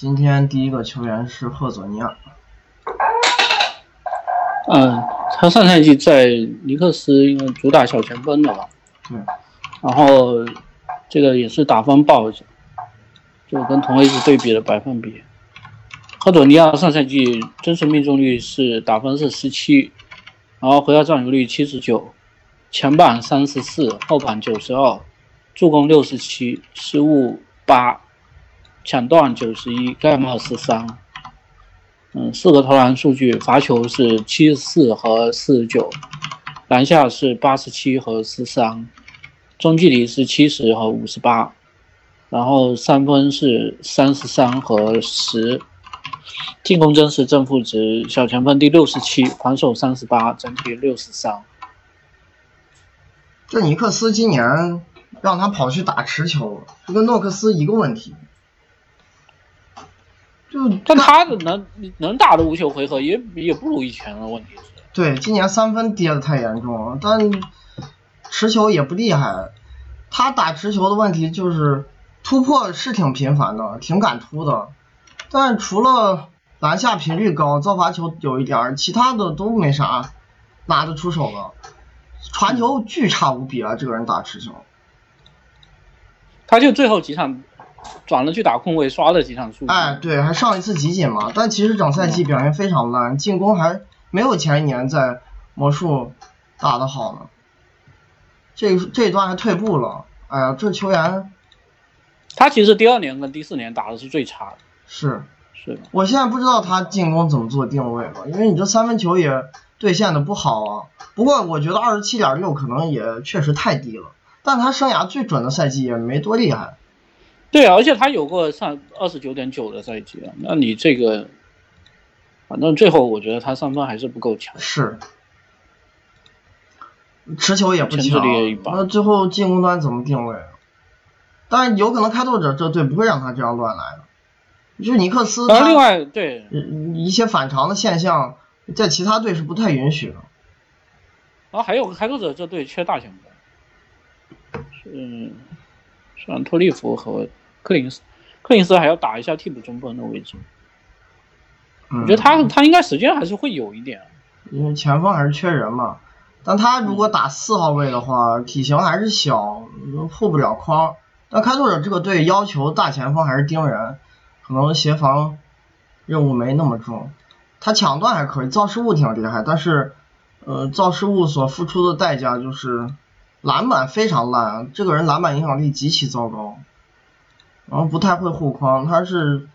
今天第一个球员是赫佐尼亚。嗯，他上赛季在尼克斯因为主打小前锋的嘛，对，然后这个也是打分爆着，就跟同位置对比的百分比。赫佐尼亚上赛季真实命中率是打分是十七，然后回合占有率七十九，前板三十四，后板九十二，助攻六十七，失误八。抢断九十一，盖帽十三，嗯，四个投篮数据，罚球是七十四和四十九，篮下是八十七和十三，中距离是七十和五十八，然后三分是三十三和十，进攻真实正负值小前锋第六十七，防守三十八，整体六十三。这尼克斯今年让他跑去打持球，这跟诺克斯一个问题。就但他的能能打的无球回合也也不如以前了，问题是。对，今年三分跌的太严重了，但持球也不厉害。他打持球的问题就是突破是挺频繁的，挺敢突的，但除了篮下频率高，造罚球有一点，其他的都没啥拿得出手的。传球巨差无比啊，这个人打持球。他就最后几场。转了去打控卫，刷了几场数据。哎，对，还上一次集锦嘛。但其实整赛季表现非常烂，进攻还没有前一年在魔术打的好呢。这这一段还退步了。哎呀，这球员，他其实第二年跟第四年打的是最差的。是是的。我现在不知道他进攻怎么做定位了，因为你这三分球也兑现的不好啊。不过我觉得二十七点六可能也确实太低了，但他生涯最准的赛季也没多厉害。对啊，而且他有过上二十九点九的赛季啊，那你这个，反正最后我觉得他上分还是不够强。是，持球也不强，那最后进攻端怎么定位？但有可能开拓者这队不会让他这样乱来的。就是尼克斯，另外对一些反常的现象，在其他队是不太允许的。然后还有开拓者这队缺大前锋，是像托利弗和。克林斯，克林斯还要打一下替补中锋的位置，我觉得他他应该时间还是会有一点，因为前锋还是缺人嘛。但他如果打四号位的话，体型还是小，护不了框。但开拓者这个队要求大前锋还是盯人，可能协防任务没那么重。他抢断还可以，造失误挺厉害，但是呃造失误所付出的代价就是篮板非常烂，这个人篮板影响力极其糟糕。然后不太会护框，他是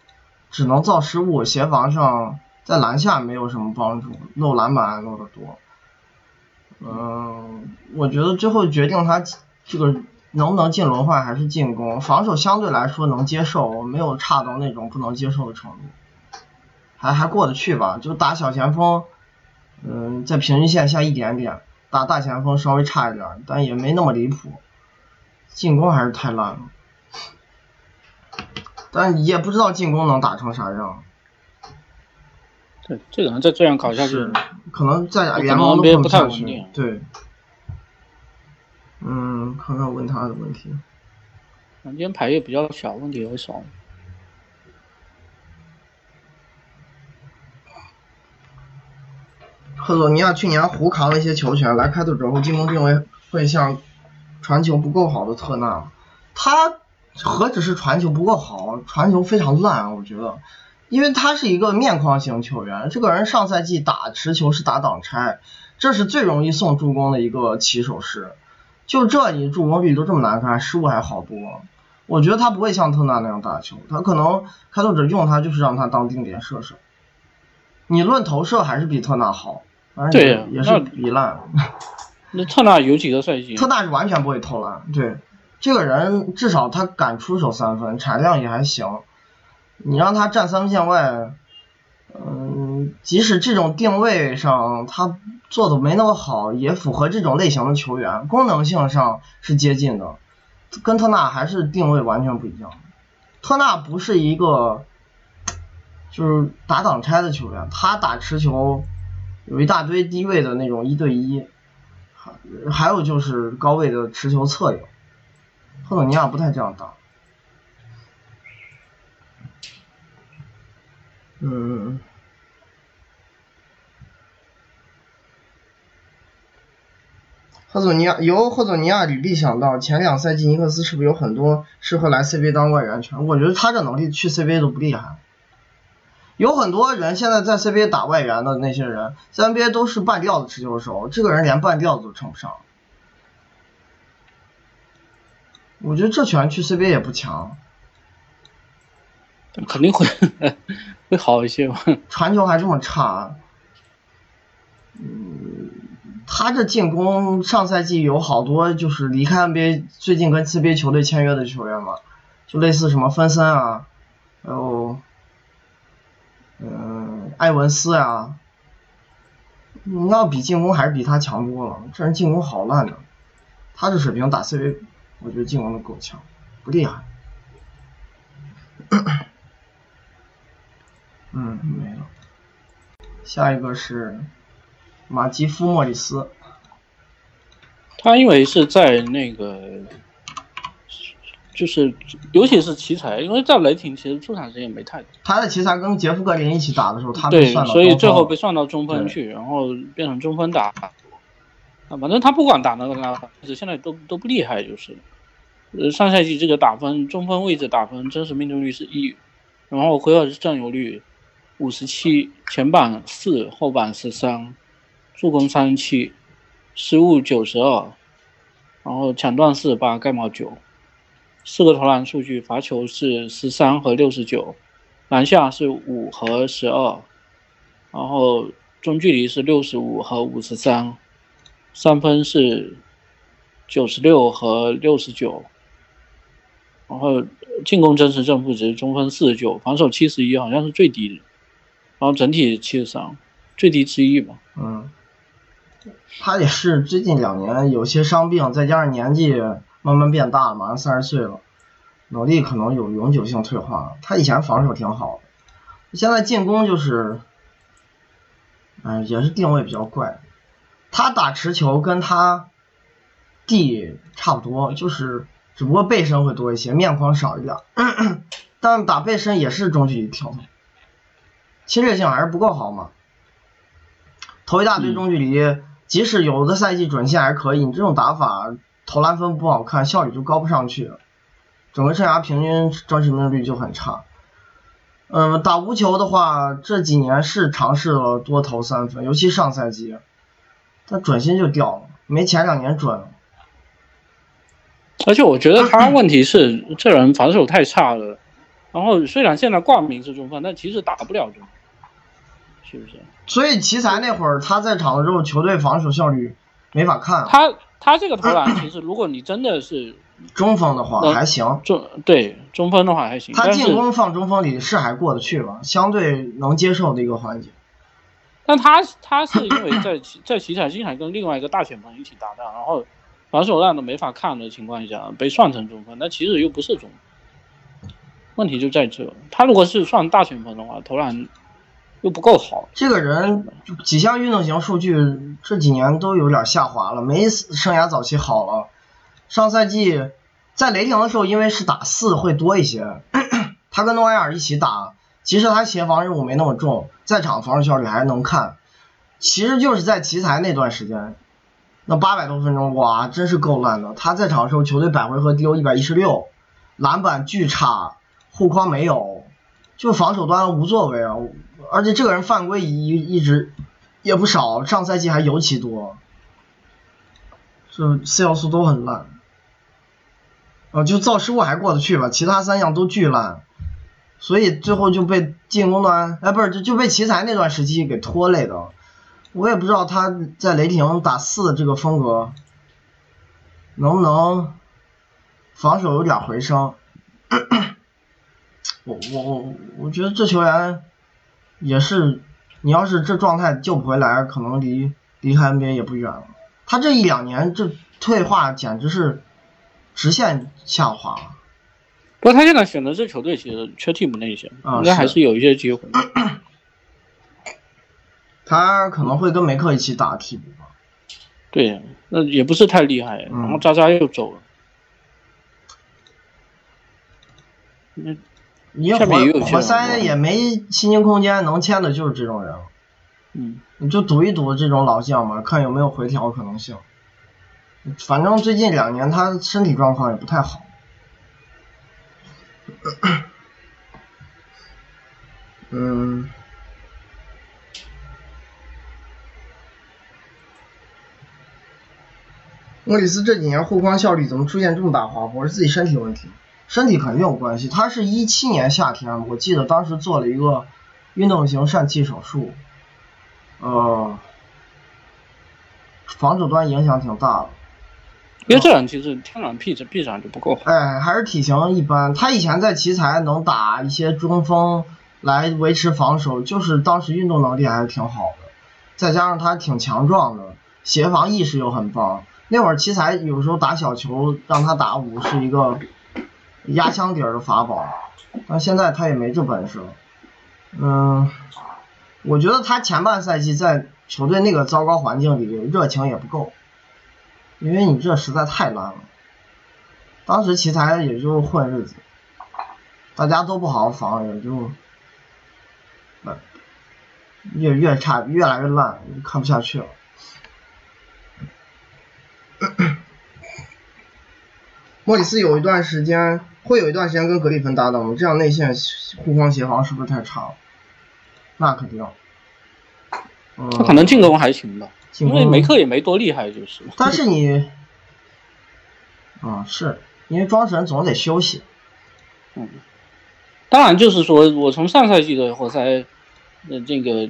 只能造失误，协防上在篮下没有什么帮助，漏篮板漏的多。嗯，我觉得最后决定他这个能不能进轮换还是进攻，防守相对来说能接受，没有差到那种不能接受的程度，还还过得去吧。就打小前锋，嗯，在平均线下一点点，打大前锋稍微差一点，但也没那么离谱。进攻还是太烂了。但也不知道进攻能打成啥样。对，这个能再这样搞下去，可能在联盟都不太稳定。对，嗯，看看问他的问题。今天牌也比较小，问题也少。赫佐尼亚去年胡扛了一些球权，来开拓者后进攻定位会像传球不够好的特纳，他。何止是传球不够好，传球非常烂，我觉得，因为他是一个面框型球员，这个人上赛季打持球是打挡拆，这是最容易送助攻的一个起手式，就这你助攻率都这么难看，失误还好多，我觉得他不会像特纳那样打球，他可能开拓者用他就是让他当定点射手，你论投射还是比特纳好，反正也也是比烂。那特纳有几个赛季？特纳是完全不会投篮，对。这个人至少他敢出手三分，产量也还行。你让他站三分线外，嗯，即使这种定位上他做的没那么好，也符合这种类型的球员，功能性上是接近的，跟特纳还是定位完全不一样。特纳不是一个就是打挡拆的球员，他打持球有一大堆低位的那种一对一，还还有就是高位的持球策应。赫佐尼亚不太这样打。嗯。赫佐尼亚由赫佐尼亚履历想到，前两赛季尼克斯是不是有很多适合来 CBA 当外援权？我觉得他这能力去 CBA 都不厉害。有很多人现在在 CBA 打外援的那些人，在 NBA 都是半吊子持球手，这个人连半吊子都称不上。我觉得这球员去 CBA 也不强。肯定会会好一些吧？传球还这么差，嗯。他这进攻上赛季有好多就是离开 NBA，最近跟 CBA 球队签约的球员嘛，就类似什么芬森啊，还有嗯埃文斯啊，你要比进攻还是比他强多了，这人进攻好烂的，他这水平打 CBA，我觉得靖王的够强，不厉害。嗯，没了。下一个是。马基夫莫里斯，他因为是在那个，就是尤其是奇才，因为在雷霆其实出场时间没太多。他在奇才跟杰夫格林一起打的时候，他对，所以最后被算到中锋去，然后变成中锋打。啊，反正他不管打哪个哪个位置，现在都都不厉害，就是。呃，上赛季这个打分，中锋位置打分真实命中率是一，然后回合占有率五十七，前板四，后板十三。助攻三十七，失误九十二，然后抢断四八盖帽九，四个投篮数据，罚球是十三和六十九，篮下是五和十二，然后中距离是六十五和五十三，三分是九十六和六十九，然后进攻真实正负值中分四十九，防守七十一，好像是最低的，然后整体七十三，最低之一吧。嗯。他也是最近两年有些伤病，再加上年纪慢慢变大了，马上三十岁了，脑力可能有永久性退化。他以前防守挺好的，现在进攻就是，哎，也是定位比较怪。他打持球跟他弟差不多，就是只不过背身会多一些，面框少一点，但打背身也是中距离跳投，侵略性还是不够好嘛。投一大堆中距离，即使有的赛季准线还可以，你这种打法投篮分不好看，效率就高不上去，整个生涯平均真实命中率就很差。嗯，打无球的话，这几年是尝试了多投三分，尤其上赛季，但准心就掉了，没前两年准。而且我觉得他问题是这人防守太差了，然后虽然现在挂名是中锋，但其实打不了中。是不是？所以奇才那会儿他在场的时候，球队防守效率没法看。他他这个投篮，其实如果你真的是中锋的话还行，中对中锋的话还行。他进攻放中锋里是还过得去吧，相对能接受的一个环节。但他他是因为在 在奇才经常跟另外一个大前锋一起搭档，然后防守烂的没法看的情况下被算成中锋，那其实又不是中锋。问题就在这，他如果是算大前锋的话，投篮。又不够好，这个人几项运动型数据这几年都有点下滑了，没生涯早期好了。上赛季在雷霆的时候，因为是打四会多一些，他跟诺埃尔一起打，其实他协防任务没那么重，在场防守效率还能看。其实就是在奇才那段时间，那八百多分钟，哇，真是够烂的。他在场的时候，球队百回合丢一百一十六，篮板巨差，护框没有，就防守端无作为啊。而且这个人犯规一一直也不少，上赛季还尤其多，就四要素都很烂，啊，就造失误还过得去吧，其他三项都巨烂，所以最后就被进攻端，哎，不是就就被奇才那段时期给拖累的，我也不知道他在雷霆打四这个风格能不能防守有点回升，我我我我觉得这球员。也是，你要是这状态救不回来，可能离离开 NBA 也不远了。他这一两年这退化简直是直线下滑。不过他现在选择这球队其实缺替补那些，应该还是有一些机会。他可能会跟梅克一起打替补吧。对，那也不是太厉害。然后渣渣又走了。那你活活塞也没薪金空间，能签的就是这种人。嗯，你就赌一赌这种老将嘛，看有没有回调可能性。反正最近两年他身体状况也不太好。嗯。莫里斯这几年护框效率怎么出现这么大滑坡？是自己身体问题？身体肯定有关系。他是一七年夏天，我记得当时做了一个运动型疝气手术，呃，防守端影响挺大的。因为这人其实天然臂展臂展就不够好。哎，还是体型一般。他以前在奇才能打一些中锋来维持防守，就是当时运动能力还是挺好的，再加上他挺强壮的，协防意识又很棒。那会儿奇才有时候打小球让他打五是一个压箱底儿的法宝，但现在他也没这本事了。嗯，我觉得他前半赛季在球队那个糟糕环境里热情也不够。因为你这实在太烂了，当时奇才也就混日子，大家都不好好防，也就，越越差，越来越烂，看不下去了。莫里斯有一段时间会有一段时间跟格里芬搭档吗？这样内线护框协防是不是太差了？那肯定。他可能进攻还行吧。因为梅克也没多厉害，就是。但是你，啊，是因为庄神总得休息。嗯，当然就是说，我从上赛季的活塞的这个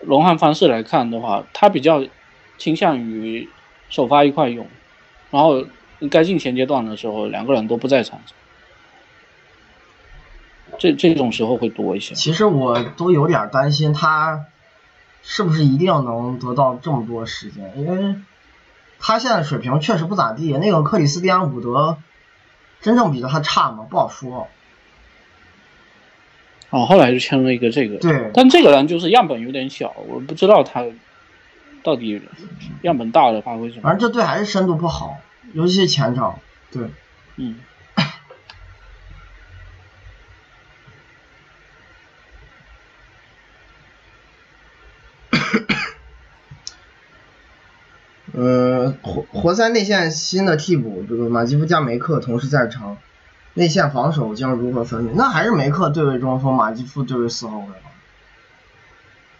轮换方式来看的话，他比较倾向于首发一块用，然后该进前阶段的时候，两个人都不在场上，这这种时候会多一些。其实我都有点担心他。是不是一定能得到这么多时间？因为他现在水平确实不咋地。那个克里斯蒂安伍德真正比他差吗？不好说。哦，后来就签了一个这个。对。但这个人就是样本有点小，我不知道他到底样本大的发挥什么。反正这队还是深度不好，尤其是前场。对。嗯。呃，活活塞内线新的替补，这个马基夫加梅克同时在场，内线防守将如何分配？那还是梅克对位中锋，马基夫对位四号位吧。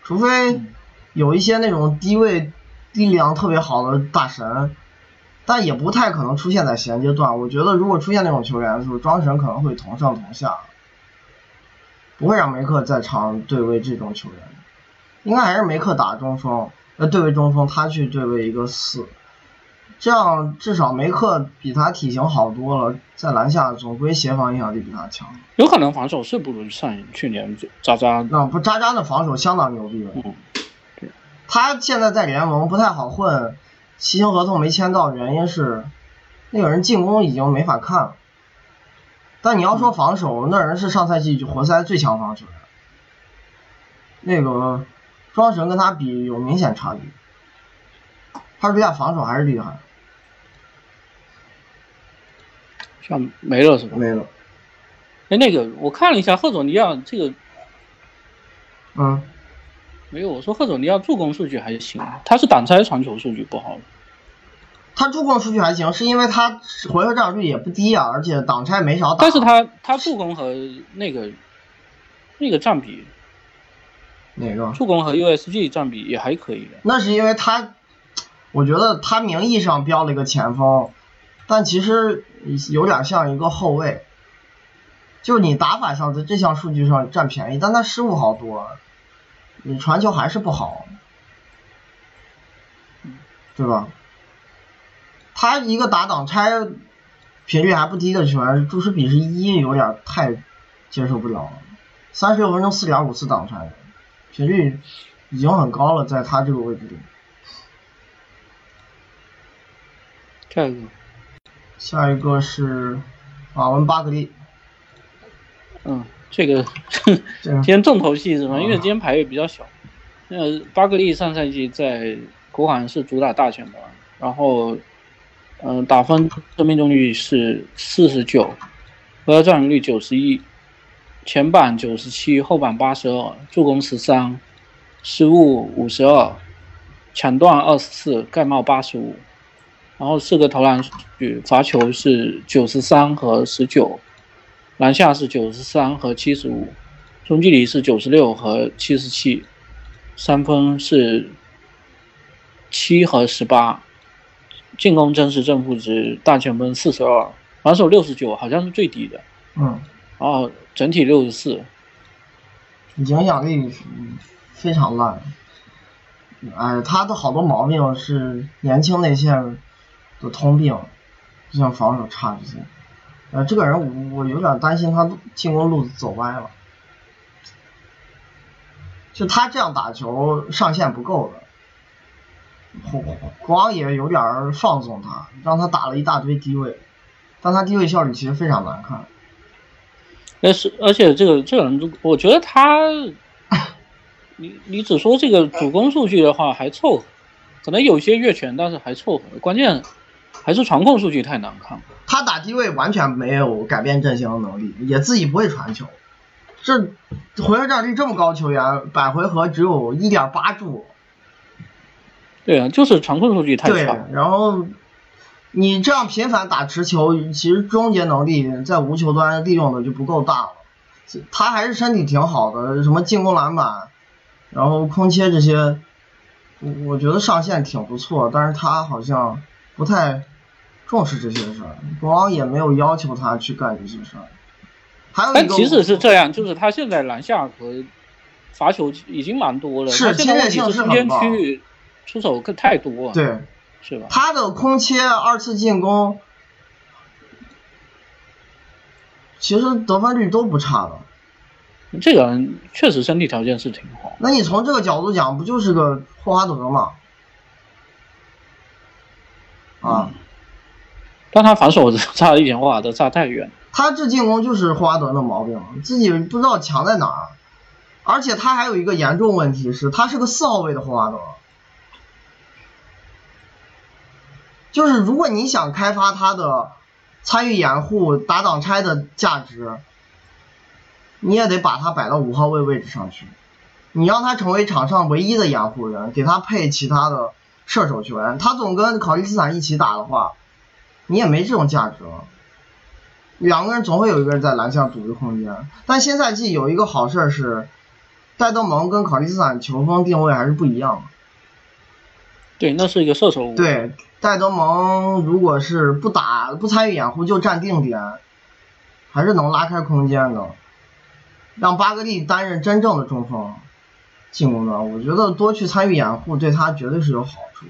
除非有一些那种低位力量特别好的大神，但也不太可能出现在衔接段。我觉得如果出现那种球员的时候，庄神可能会同上同下，不会让梅克在场对位这种球员。应该还是梅克打中锋。呃对位中锋，他去对位一个四，这样至少梅克比他体型好多了，在篮下总归协防影响力比他强。有可能防守是不如上去年渣渣。那不渣渣的防守相当牛逼了。嗯，对。他现在在联盟不太好混，骑行合同没签到，原因是那个人进攻已经没法看了。但你要说防守，那人是上赛季活塞最强防守人。那个。庄神跟他比有明显差距，他这下防守还是厉害。像没了是吧？没了。哎，那个我看了一下赫佐尼亚这个，嗯，没有。我说贺总，你要助攻数据还行，他是挡拆传球数据不好。他助攻数据还行，是因为他回合占有率也不低啊，而且挡拆没少打。但是他他助攻和那个那个占比。哪个？助攻和 USG 占比也还可以。那是因为他，我觉得他名义上标了一个前锋，但其实有点像一个后卫。就是你打法上在这项数据上占便宜，但他失误好多，你传球还是不好，对吧？他一个打挡拆频率还不低的球员，注视比是一，有点太接受不了了。三十六分钟四点五次挡拆。频率已经很高了，在他这个位置里。下一个，下一个是马文巴格利。嗯，这个 今天重头戏是吗？因为今天牌位比较小。那巴格利上赛季在国行是主打大前锋，然后嗯，打分的命中率是四十九，回合占有率九十一。前板九十七，后板八十二，助攻十三，失误五十二，抢断二十四，盖帽八十五，然后四个投篮数据，罚球是九十三和十九，篮下是九十三和七十五，中距离是九十六和七十七，三分是七和十八，进攻真实正负值大前锋四十二，防守六十九，好像是最低的。嗯，然后整体六十四，影响力非常烂。哎，他的好多毛病是年轻内线的通病，就像防守差这些。呃，这个人我我有点担心他进攻路子走歪了。就他这样打球上限不够的，国国王也有点放纵他，让他打了一大堆低位，但他低位效率其实非常难看。但是而且这个这个人，我觉得他，你你只说这个主攻数据的话还凑合，可能有些越权，但是还凑合。关键还是传控数据太难看了。他打低位完全没有改变阵型的能力，也自己不会传球。这回合占有率这么高，球员百回合只有一点八助。对啊，就是传控数据太差对，然后你这样频繁打持球，其实终结能力在无球端利用的就不够大了。他还是身体挺好的，什么进攻篮板，然后空切这些，我我觉得上限挺不错，但是他好像不太重视这些事儿，国王也没有要求他去干这些事儿。还有一但个，即使是这样，就是他现在篮下和罚球已经蛮多了，是侵略性是中间很高区域出手更太多了，对是吧？他的空切二次进攻，其实得分率都不差的。这个人确实身体条件是挺好。那你从这个角度讲，不就是个霍华德吗？啊，但他防守差一点，霍华德差太远。他这进攻就是霍华德的毛病，自己不知道强在哪儿。而且他还有一个严重问题是，他是个四号位的霍华德。就是如果你想开发他的参与掩护、打挡拆的价值，你也得把他摆到五号位位置上去。你让他成为场上唯一的掩护人，给他配其他的射手球员。他总跟考利斯坦一起打的话，你也没这种价值了。两个人总会有一个人在篮下组织空间。但新赛季有一个好事是，戴德蒙跟考利斯坦球风定位还是不一样的。对，那是一个射手。对，戴德蒙如果是不打不参与掩护就站定点，还是能拉开空间的。让巴格利担任真正的中锋进攻端，我觉得多去参与掩护对他绝对是有好处。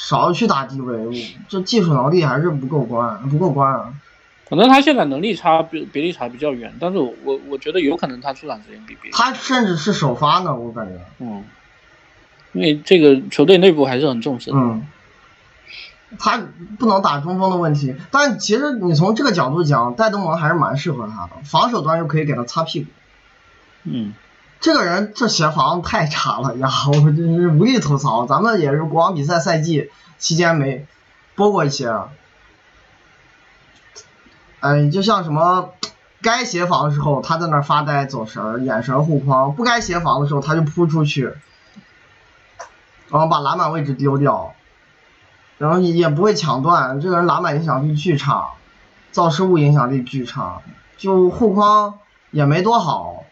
少去打低位，这技术能力还是不够关，不够关啊。可能他现在能力差比别利差比较远，但是我我我觉得有可能他出场时间比别。他甚至是首发呢，我感觉。嗯。因为这个球队内部还是很重视的。嗯。他不能打中锋的问题，但其实你从这个角度讲，戴德蒙还是蛮适合他的，防守端又可以给他擦屁股。嗯。这个人这协防太差了呀，我真是无力吐槽。咱们也是国王比赛赛季期间没播过一些。嗯，就像什么，该协防的时候他在那发呆走神，眼神护框；不该协防的时候他就扑出去，然后把篮板位置丢掉，然后也不会抢断。这个人篮板影响力巨差，造失误影响力巨差，就护框也没多好，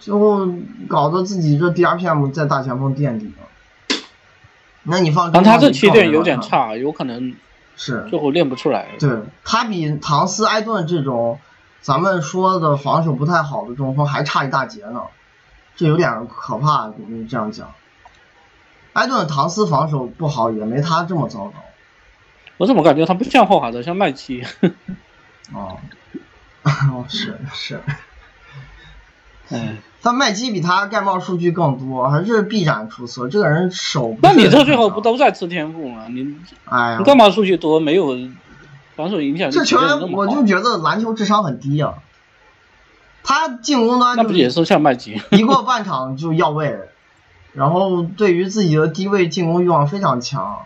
最后搞得自己这 DRPM 在大前锋垫底了。那你放？但他这起点有点差，有可能。是，最后练不出来。对他比唐斯、埃顿这种咱们说的防守不太好的中锋还差一大截呢，这有点可怕。你这样讲，埃顿、唐斯防守不好也没他这么糟糕。我怎么感觉他不像霍华德，像麦基？哦，哦，是是。哎。但麦基比他盖帽数据更多，还是臂展出色。这个人手那你这最后不都在吃天赋吗？你哎呀，你盖帽数据多没有防守影响？这球员我就觉得篮球智商很低啊。他进攻端那不也是像麦基？一过半场就要位，然后对于自己的低位进攻欲望非常强，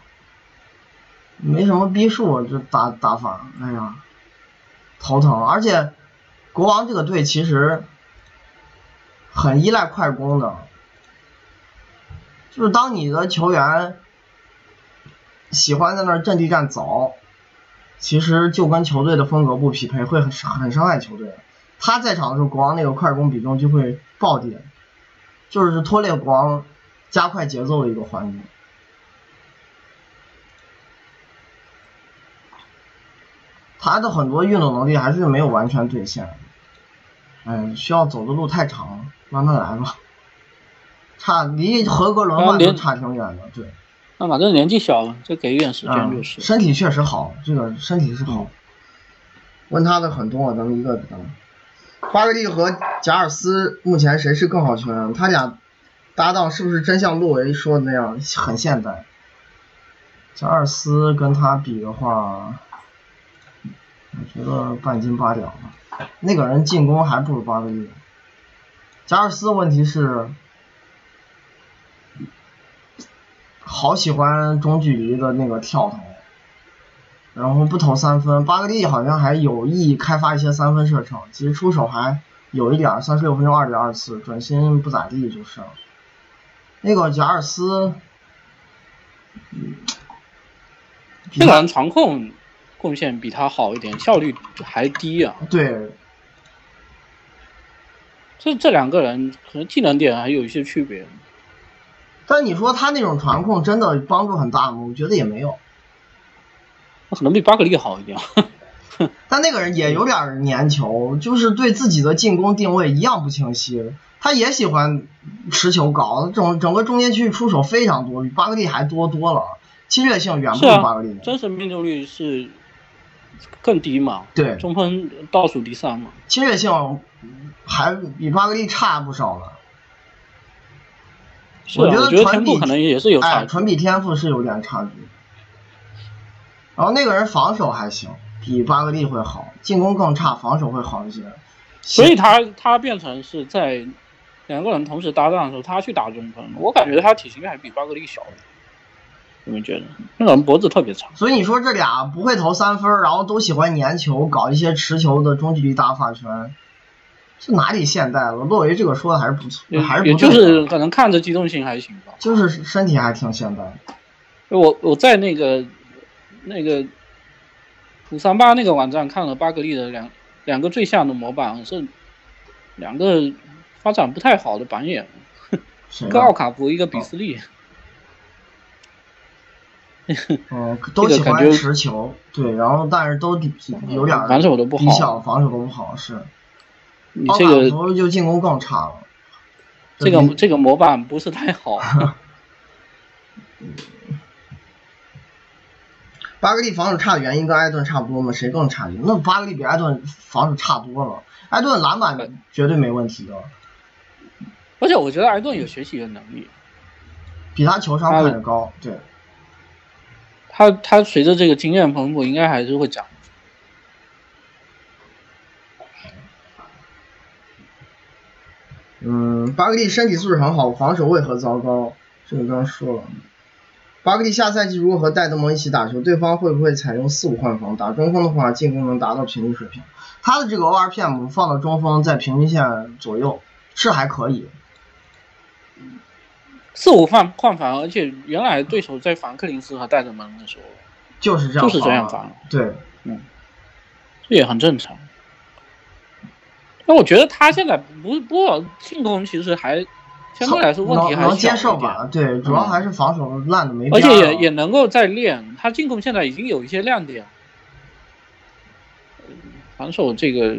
没什么逼数，这打打法，哎呀，头疼，而且。国王这个队其实很依赖快攻的，就是当你的球员喜欢在那儿阵地战走，其实就跟球队的风格不匹配，会很很伤害球队。他在场的时候，国王那个快攻比重就会暴跌，就是拖累国王加快节奏的一个环节。他的很多运动能力还是没有完全兑现，嗯，需要走的路太长了，慢慢来吧。差离合格轮换都差挺远的，对。那反正年纪小，再给一点时间就是。身体确实好，这个身体是好。问他的很多，咱们一个个。巴格利和贾尔斯目前谁是更好球员？他俩搭档是不是真像洛维说的那样很现代？贾尔斯跟他比的话。我觉得半斤八两吧，那个人进攻还不如巴格利。加尔斯问题是，好喜欢中距离的那个跳投，然后不投三分。巴格利好像还有意开发一些三分射程，其实出手还有一点，三十六分钟二点二次，准心不咋地就是。那个贾尔斯，这个人传控。贡献比他好一点，效率还低啊。对，这这两个人可能技能点还有一些区别。但你说他那种传控真的帮助很大吗？我觉得也没有。他可能比巴格利好一点。但那个人也有点粘球，就是对自己的进攻定位一样不清晰。他也喜欢持球搞，整整个中间区域出手非常多，比巴格利还多多了，侵略性远不如巴格利。真实命中率是。更低嘛？对，中锋倒数第三嘛。侵略性还比巴格利差不少了。我觉得天赋可能也是有差，纯比天赋是有点差距。然后那个人防守还行，比巴格利会好，进攻更差，防守会好一些。所以他他变成是在两个人同时搭档的时候，他去打中锋，我感觉他体型还比巴格利小。有没有觉得那个人脖子特别长？所以你说这俩不会投三分，然后都喜欢粘球，搞一些持球的中距离大发圈，是哪里现代了？洛维这个说的还是不错，还是不也就是可能看着机动性还行吧。就是身体还挺现代。我我在那个那个普三八那个网站看了巴格利的两两个最像的模板，是两个发展不太好的板眼，一个奥卡福，一个比斯利。嗯，都喜欢持球，对，然后但是都有点防守都不好，防守都不好，是。你这个就进攻更差了。这个这个模板不是太好。巴格利防守差的原因跟艾顿差不多吗？谁更差？那巴格利比艾顿防守差多了，艾顿篮板绝对没问题的。而且我觉得艾顿有学习的能力，比他球商看着高，对。他他随着这个经验丰富，应该还是会涨。嗯，巴格利身体素质很好，防守为何糟糕？这个刚说了。巴格利下赛季如果和戴德蒙一起打球，对方会不会采用四五换防？打中锋的话，进攻能达到平均水平。他的这个 ORPM 放到中锋在平均线左右是还可以。四五换换防，而且原来对手在防克林斯和戴德蒙的时候，就是这样，就是这样防。对，嗯，这也很正常。那我觉得他现在不不过进攻其实还相对来说问题还能接受吧？对，主要还是防守烂的没。而且也也能够再练，他进攻现在已经有一些亮点。防守这个，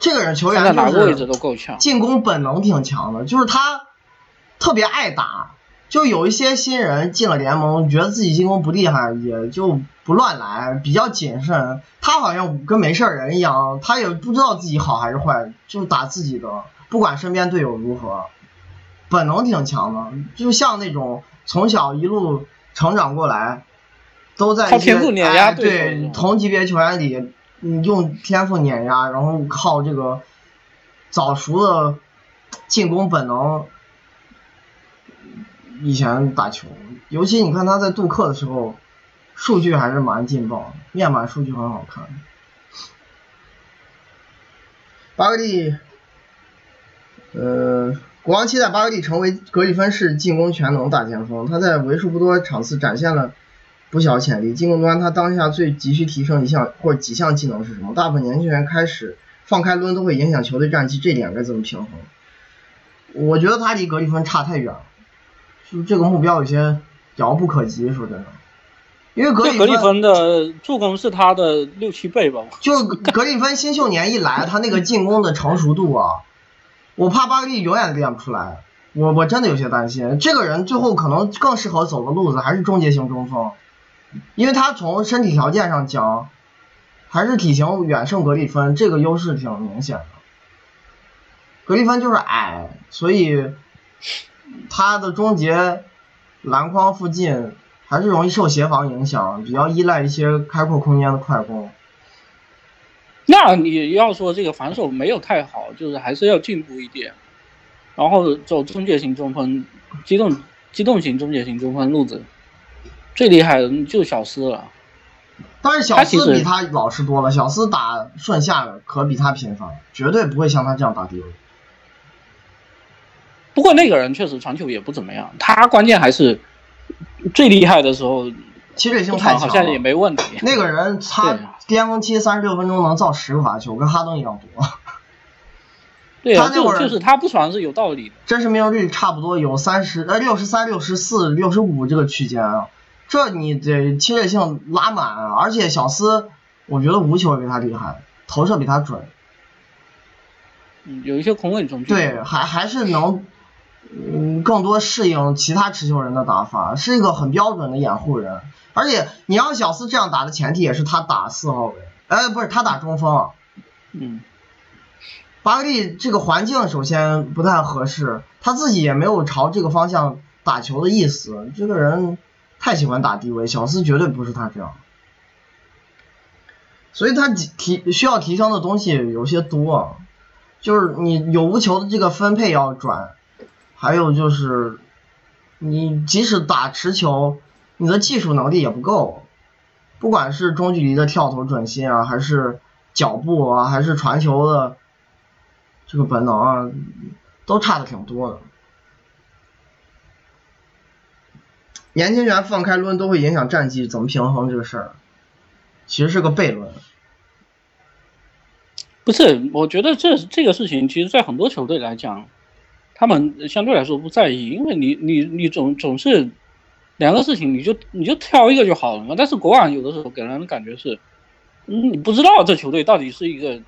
这个人球员在哪个位置都够呛，进攻本能挺强的，就是他。特别爱打，就有一些新人进了联盟，觉得自己进攻不厉害，也就不乱来，比较谨慎。他好像跟没事人一样，他也不知道自己好还是坏，就打自己的，不管身边队友如何，本能挺强的。就像那种从小一路成长过来，都在一些对同级别球员里，用天赋碾压，然后靠这个早熟的进攻本能。以前打球，尤其你看他在杜克的时候，数据还是蛮劲爆的，面板数据很好看。巴格利，呃，国王期待巴格利成为格里芬式进攻全能大前锋。他在为数不多场次展现了不小潜力。进攻端他当下最急需提升一项或几项技能是什么？大部分年轻人开始放开抡都会影响球队战绩，这点该怎么平衡？我觉得他离格里芬差太远了，就这个目标有些遥不可及。说真的。因为格里格里芬的助攻是他的六七倍吧？就格里芬新秀年一来，他那个进攻的成熟度啊，我怕巴格利永远练不出来。我我真的有些担心，这个人最后可能更适合走的路子还是终结型中锋，因为他从身体条件上讲，还是体型远胜格里芬，这个优势挺明显的。格里芬就是矮，所以他的终结篮筐附近。还是容易受协防影响，比较依赖一些开阔空间的快攻。那你要说这个防守没有太好，就是还是要进步一点。然后走终结型中锋、机动机动型终结型中锋路子，最厉害的就小斯了。但是小斯比他老实多了，小斯打顺下可比他频繁，绝对不会像他这样打低位。不过那个人确实传球也不怎么样，他关键还是。最厉害的时候，侵略性太强，好像也没问题。那个人他巅峰期三十六分钟能造十个罚球，跟哈登一样多。对啊，就就是他不传是有道理的。真实命中率差不多有三十呃六十三、六十四、六十五这个区间啊，这你得侵略性拉满，而且小斯我觉得无球也比他厉害，投射比他准。嗯，有一些空位中距。对，还还是能。嗯，更多适应其他持球人的打法，是一个很标准的掩护人。而且你让小斯这样打的前提也是他打四号位，哎，不是他打中锋。嗯，巴克利这个环境首先不太合适，他自己也没有朝这个方向打球的意思。这个人太喜欢打低位，小斯绝对不是他这样。所以他提需要提升的东西有些多，就是你有无球的这个分配要转。还有就是，你即使打持球，你的技术能力也不够，不管是中距离的跳投准心啊，还是脚步啊，还是传球的这个本能啊，都差的挺多的。年轻员放开抡都会影响战绩，怎么平衡这个事儿？其实是个悖论。不是，我觉得这这个事情，其实在很多球队来讲。他们相对来说不在意，因为你你你总总是两个事情，你就你就挑一个就好了嘛。但是国王有的时候给人的感觉是，你不知道这球队到底是一个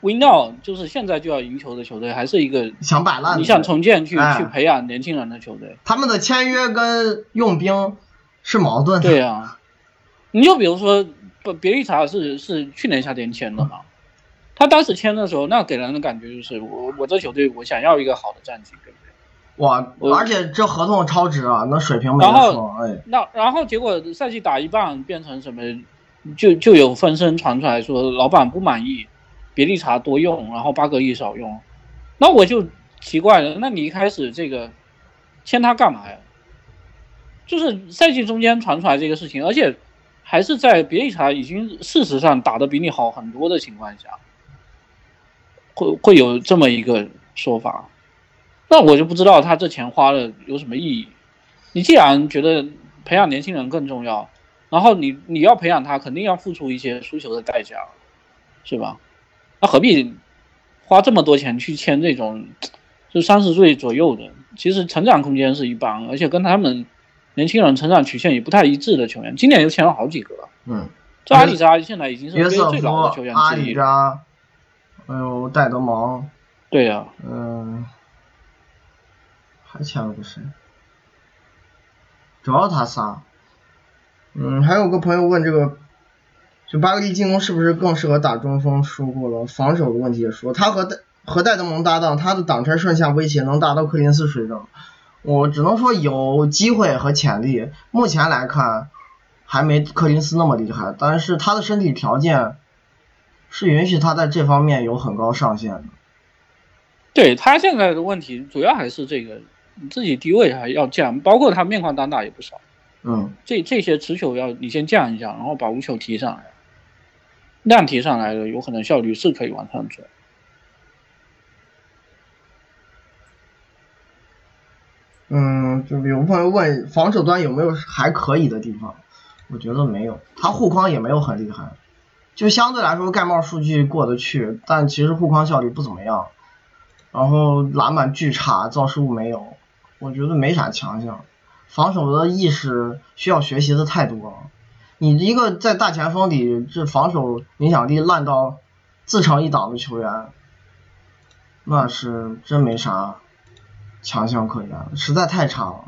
win now，就是现在就要赢球的球队，还是一个想摆烂、你想重建去去培养年轻人的球队。他们的签约跟用兵是矛盾的。对呀，你就比如说，别别利查是是去年夏天签的嘛。他当时签的时候，那给人的感觉就是我我这球队我想要一个好的战绩，对不对？哇，而且这合同超值啊，那水平没错。哎，那然后结果赛季打一半变成什么？就就有风声传出来说老板不满意，别利查多用，然后巴格利少用。那我就奇怪了，那你一开始这个签他干嘛呀？就是赛季中间传出来这个事情，而且还是在别利查已经事实上打得比你好很多的情况下。会会有这么一个说法，那我就不知道他这钱花了有什么意义。你既然觉得培养年轻人更重要，然后你你要培养他，肯定要付出一些输球的代价，是吧？那何必花这么多钱去签这种就三十岁左右的，其实成长空间是一般，而且跟他们年轻人成长曲线也不太一致的球员，今年又签了好几个。嗯，这阿里扎现在已经是最老的球员之一。还有戴德蒙，对呀，嗯，还签了个谁？主要他仨，嗯，还有个朋友问这个，就巴格利进攻是不是更适合打中锋？说过了，防守的问题也说，他和戴和戴德蒙搭档，他的挡拆顺下威胁能达到柯林斯水准，我只能说有机会和潜力，目前来看还没柯林斯那么厉害，但是他的身体条件。是允许他在这方面有很高上限的。对他现在的问题，主要还是这个自己低位还要降，包括他面框单打也不少。嗯，这这些持球要你先降一下，然后把无球提上来，量提上来了，有可能效率是可以往上走。嗯，就有朋友问防守端有没有还可以的地方，我觉得没有，他护框也没有很厉害。就相对来说盖帽数据过得去，但其实护框效率不怎么样，然后篮板巨差，造失误没有，我觉得没啥强项，防守的意识需要学习的太多了，你一个在大前锋里这防守影响力烂到自成一档的球员，那是真没啥。强项可言，实在太差了。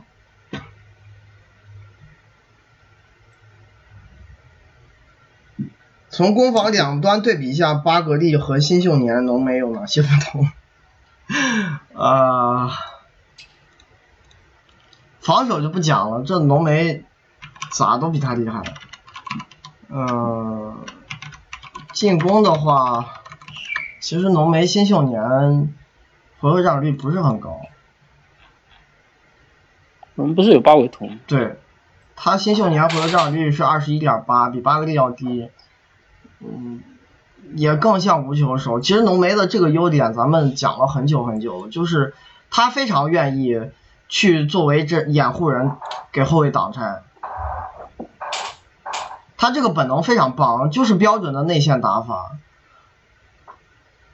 从攻防两端对比一下，巴格利和新秀年浓眉有哪些不同？啊，防守就不讲了，这浓眉咋都比他厉害。嗯，进攻的话，其实浓眉新秀年回合占有率不是很高。我们不是有八维图吗？对，他新秀年回合占有率是二十一点八，比巴格利要低，嗯，也更像无球手。其实浓眉的这个优点咱们讲了很久很久了，就是他非常愿意去作为这掩护人给后卫挡拆，他这个本能非常棒，就是标准的内线打法。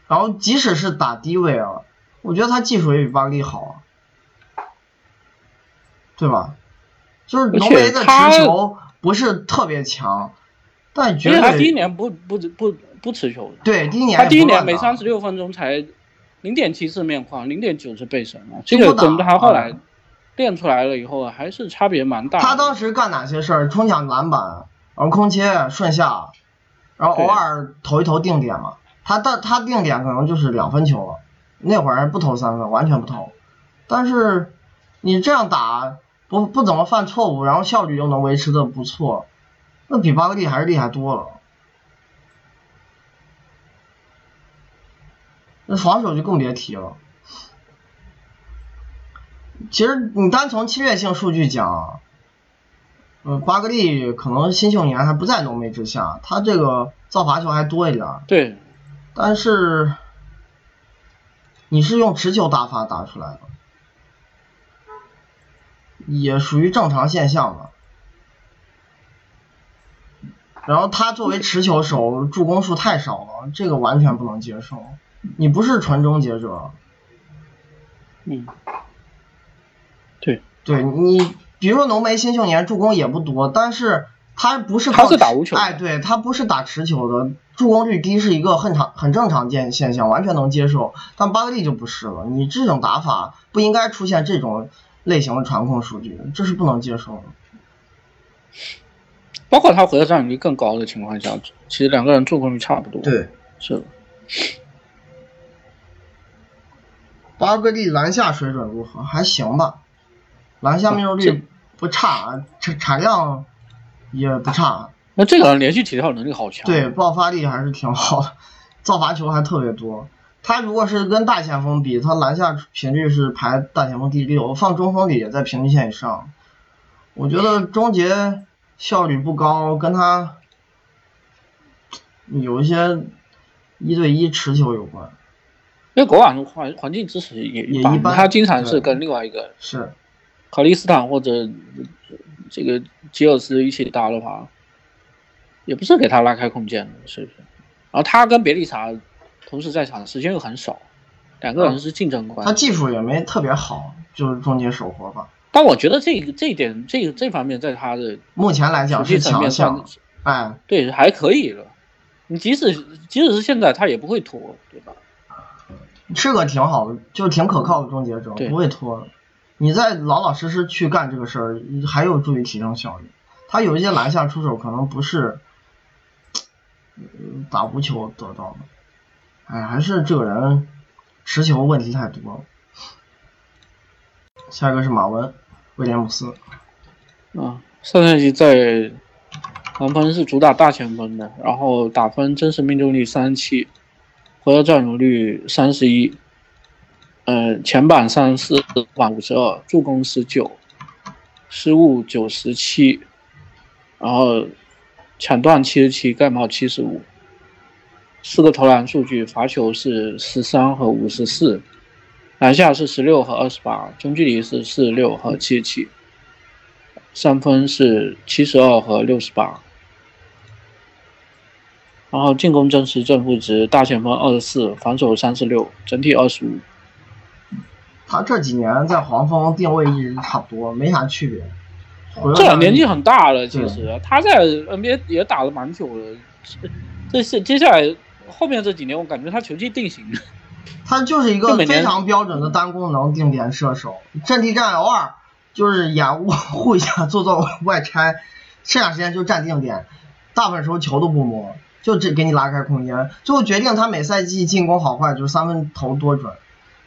然后即使是打低位啊，我觉得他技术也比巴格利好。对吧？就是浓眉的持球不是特别强，但绝对他第一年不不不不持球的。对，第一年他第一年每三十六分钟才零点七次面框，零点九次背身啊。这个跟他后来练出来了以后，还是差别蛮大。他当时干哪些事儿？冲抢篮板，然后空切顺下，然后偶尔投一投定点嘛。他但他定点可能就是两分球了，那会儿不投三分，完全不投。但是你这样打。不不怎么犯错误，然后效率又能维持的不错，那比巴格利还是厉害多了。那防守就更别提了。其实你单从侵略性数据讲，呃，巴格利可能新秀年还不在浓眉之下，他这个造罚球还多一点。对。但是你是用持球打法打出来的。也属于正常现象吧。然后他作为持球手，助攻数太少了，这个完全不能接受。你不是纯终结者。嗯。对。对你，比如说浓眉新秀年助攻也不多，但是他不是他是打无球。哎，对他不是打持球的，助攻率低是一个很常很正常见现象，完全能接受。但巴特利就不是了，你这种打法不应该出现这种。类型的传控数据，这是不能接受的。包括他回合占有率更高的情况下，其实两个人助攻率差不多。对，是的。巴格利篮下水准如何？还行吧，篮下命中率不差，产产量也不差。那这个人连续起跳能力好强。对，爆发力还是挺好的，造罚球还特别多。他如果是跟大前锋比，他篮下频率是排大前锋第六，放中锋里也在平均线以上。我觉得终结效率不高，跟他有一些一对一持球有关。因为国网环环境支持也也一般，他经常是跟另外一个是考利斯坦或者这个吉尔斯一起搭的话，也不是给他拉开空间的，是不是？然后他跟别利查。同时在场的时间又很少，两个人是竞争关系。他技术也没特别好，就是终结手活吧。但我觉得这个这一点，这这方面在他的目前来讲是强项。哎，对，还可以了。你即使即使是现在，他也不会拖，对吧？是个挺好的，就挺可靠的终结者，不会拖。你再老老实实去干这个事儿，还有助于提升效率。他有一些篮下出手，可能不是打无球得到的。哎，还是这个人持球问题太多了。下一个是马文，威廉姆斯。啊，上赛季在篮筐是主打大前锋的，然后打分真实命中率三十七，回合占有率三十一，呃，前板三十四，板五十二，助攻十九，失误九十七，然后抢断七十七，盖帽七十五。四个投篮数据，罚球是十三和五十四，篮下是十六和二十八，中距离是四十六和七十七，三分是七十二和六十八，然后进攻真实正负值大前锋二十四，防守三十六，整体二十五。他这几年在黄蜂定位一直差不多，没啥区别。这俩年纪很大了，其实他在 NBA 也打了蛮久了。这是接下来后面这几年，我感觉他球技定型了。他就是一个非常标准的单功能定点射手，阵地战偶尔就是掩护 护一下，做做外拆，剩下时间就站定点，大部分时候球都不摸，就只给你拉开空间。最后决定他每赛季进攻好坏就是三分投多准。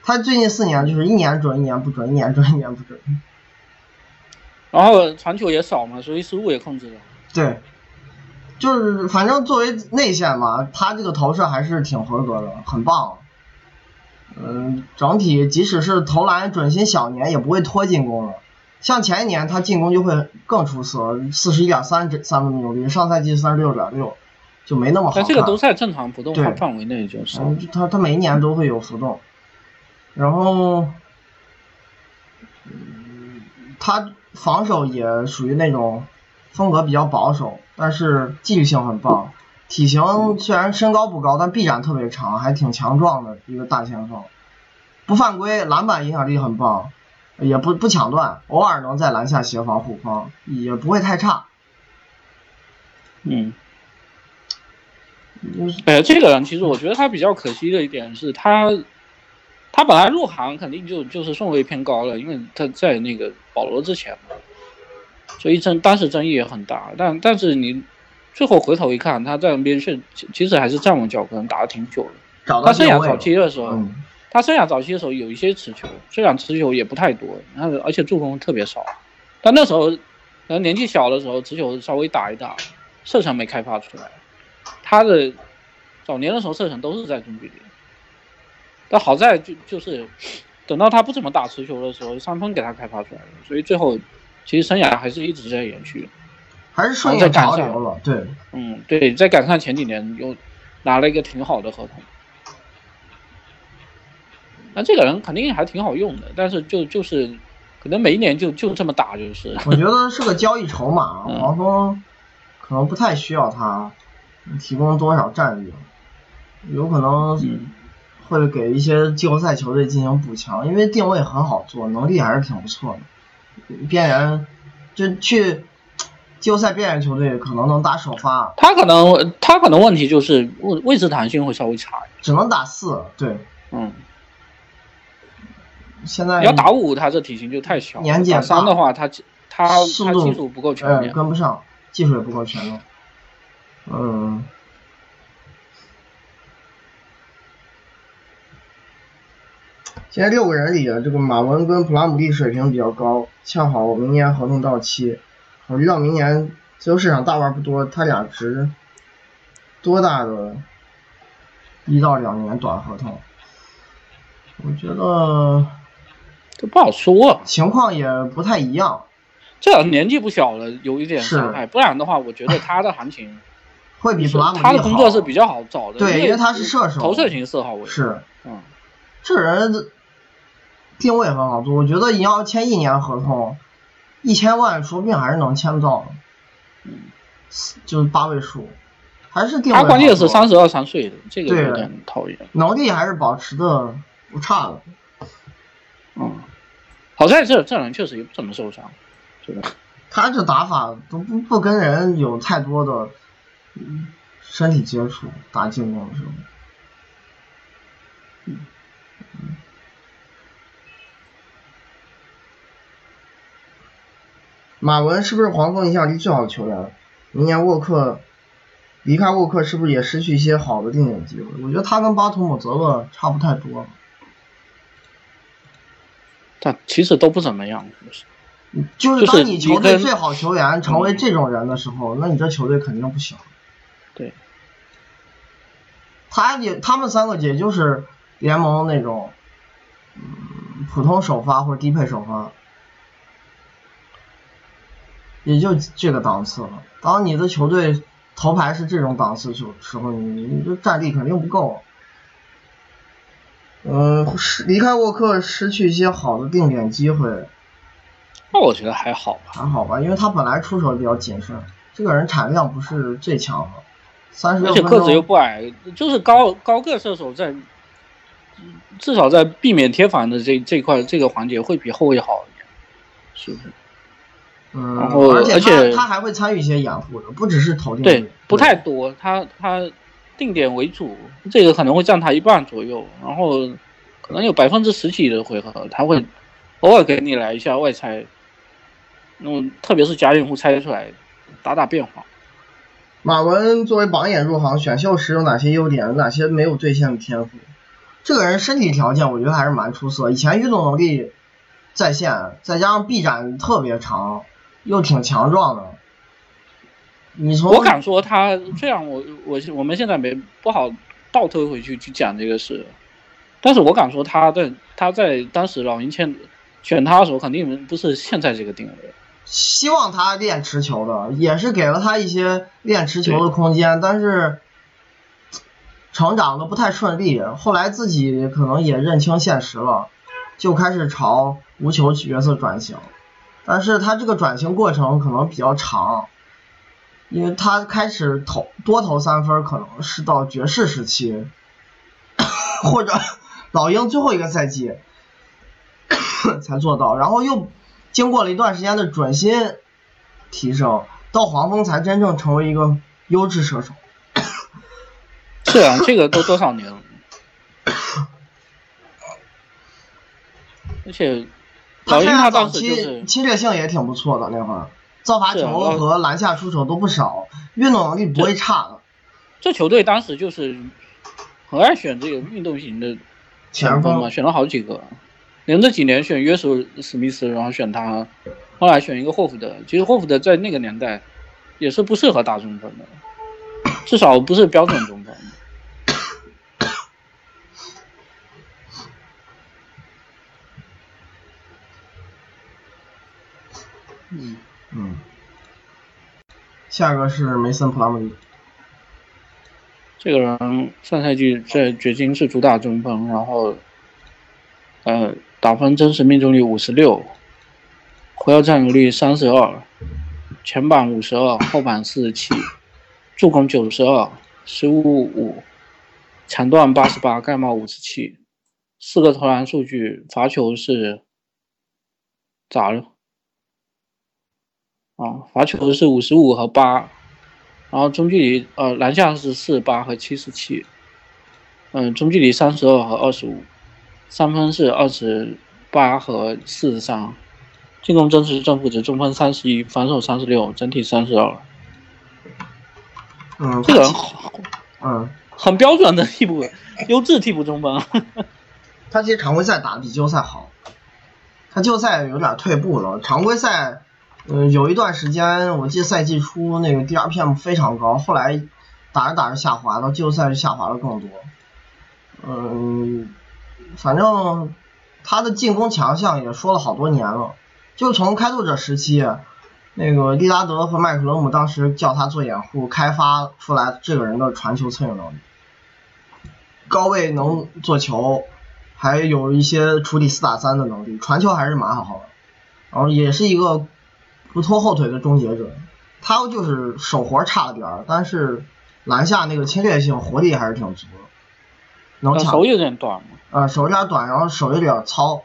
他最近四年就是一年准一年不准，一年准一年不准。然后传球也少嘛，所以失误也控制了。对，就是反正作为内线嘛，他这个投射还是挺合格的，很棒。嗯，整体即使是投篮准心小年，也不会拖进攻了。像前一年他进攻就会更出色，四十一点三三分命中率，上赛季三十六点六，就没那么好但。这个都在正常浮动范范围内，就是。他他每一年都会有浮动，然后，嗯他防守也属于那种风格比较保守，但是纪律性很棒。体型虽然身高不高，但臂展特别长，还挺强壮的一个大前锋。不犯规，篮板影响力很棒，也不不抢断，偶尔能在篮下协防护框，也不会太差。嗯。哎，这个人其实我觉得他比较可惜的一点是他，他本来入行肯定就就是顺位偏高了，因为他在那个保罗之前嘛，所以争当时争议也很大。但但是你。最后回头一看，他在 NBA 确其实还是站稳脚跟，打的挺久的。他生涯早期的时候，他生涯早期的时候有一些持球，虽然持球也不太多，然后而且助攻特别少。但那时候，呃，年纪小的时候，持球稍微打一打，射程没开发出来。他的早年的时候射程都是在中距离。但好在就就是等到他不怎么打持球的时候，三分给他开发出来了，所以最后其实生涯还是一直在延续。还是顺应潮流了，对，嗯，对，在赶上前几年又拿了一个挺好的合同，那这个人肯定还挺好用的，但是就就是可能每一年就就这么打就是。我觉得是个交易筹码，黄蜂可能不太需要他提供多少战力，有可能会给一些季后赛球队进行补强，因为定位很好做，能力还是挺不错的，边缘就去。季后赛边缘球队可能能打首发，他可能他可能问题就是位位置弹性会稍微差，只能打四，对，嗯。现在要打五，他这体型就太小。年纪三的话，他他他技术不够全面，跟不上，技术也不够全面。嗯。现在六个人里，这个马文跟普拉姆利水平比较高，恰好明年合同到期。考虑到明年自由市场大腕不多，他俩值多大的一到两年短合同？我觉得这不好说，情况也不太一样。这年纪不小了，有一点伤害，不然的话，我觉得他的行情 会比普拉姆他的工作是比较好找的，对，因为他是射手，投射型四号位。是，嗯，这人定位很好做，我觉得你要签一年合同。一千万说不定还是能签到，嗯，就是八位数，还是定。他关键是三十二三岁的，这个有点讨厌。能力还是保持的不差的，嗯，好在这这人确实也不怎么受伤，是吧？他这打法都不不跟人有太多的身体接触，打进攻的时候，嗯。马文是不是黄蜂影响力最好的球员？明年沃克离开沃克是不是也失去一些好的定点机会？我觉得他跟巴图姆泽勒差不太多。但其实都不怎么样，就是当你球队最好球员成为这种人的时候，那你这球队肯定不行。对。他也他们三个也就是联盟那种，嗯，普通首发或者低配首发。也就这个档次了。当你的球队头牌是这种档次时时候，你你这战力肯定不够。嗯，失离开沃克失去一些好的定点机会，那我觉得还好吧。还好吧，因为他本来出手比较谨慎，这个人产量不是最强的，三十六分而且个子又，不矮，就是高高个射手在至少在避免贴反的这这块这个环节会比后卫好一点，是不是？嗯，然后而且而且他他还会参与一些掩护的，不只是投进对，，不太多，他他定点为主，这个可能会占他一半左右，然后可能有百分之十几的回合他会偶尔给你来一下外拆，那么特别是假掩护拆出来打打变化。马文作为榜眼入行，选秀时有哪些优点，有哪些没有兑现的天赋？这个人身体条件我觉得还是蛮出色，以前运动能力在线，再加上臂展特别长，又挺强壮的。你从我敢说他，这样我我我们现在没不好倒推回去去讲这个事，但是我敢说他在他在当时老鹰签选他的时候，肯定不是现在这个定位。希望他练持球的，也是给了他一些练持球的空间，但是成长的不太顺利。后来自己可能也认清现实了，就开始朝无球角色转型。但是他这个转型过程可能比较长，因为他开始投多投三分，可能是到爵士时期，或者老鹰最后一个赛季 才做到，然后又经过了一段时间的准心提升，到黄蜂才真正成为一个优质射手。是啊，这个都多少年了？而且老鹰他他当时早期就是侵略性也挺不错的，那会儿造罚球和篮下出手都不少，运动能力不会差的。这球队当时就是很爱选这个运动型的前前锋嘛，选了好几个，连着几年选约书史密斯，然后选他，后来选一个霍福德。其实霍福德在那个年代也是不适合打中锋的，至少不是标准中锋。嗯，嗯，下一个是梅森普拉姆利，这个人上赛季在掘金是主打中锋，然后呃打分真实命中率五十六，回合占有率三十二，前板五十二，后板四十七，助攻九十二，失误五，抢断八十八，盖帽五十七，四个投篮数据，罚球是咋了？啊，罚球是五十五和八，然后中距离呃篮下是四十八和七十七，嗯，中距离三十二和二十五，三分是二十八和四十三，进攻真实正负值中分三十一，防守三十六，整体三十二。嗯，这个人好嗯，很标准的替补，优质替补中锋。他其实常规赛打的比季后赛好，他季后赛有点退步了，常规赛。嗯，有一段时间，我记得赛季初那个 DRPM 非常高，后来打着打着下滑，到季后赛就下滑了更多。嗯，反正他的进攻强项也说了好多年了，就从开拓者时期，那个利拉德和麦克罗姆当时叫他做掩护，开发出来这个人的传球策应能力，高位能做球，还有一些处理四打三的能力，传球还是蛮好的，然后也是一个。不拖后腿的终结者，他就是手活差了点儿，但是篮下那个侵略性、活力还是挺足的，能抢。手有点短嘛。啊、呃，手有点短，然后手有点糙，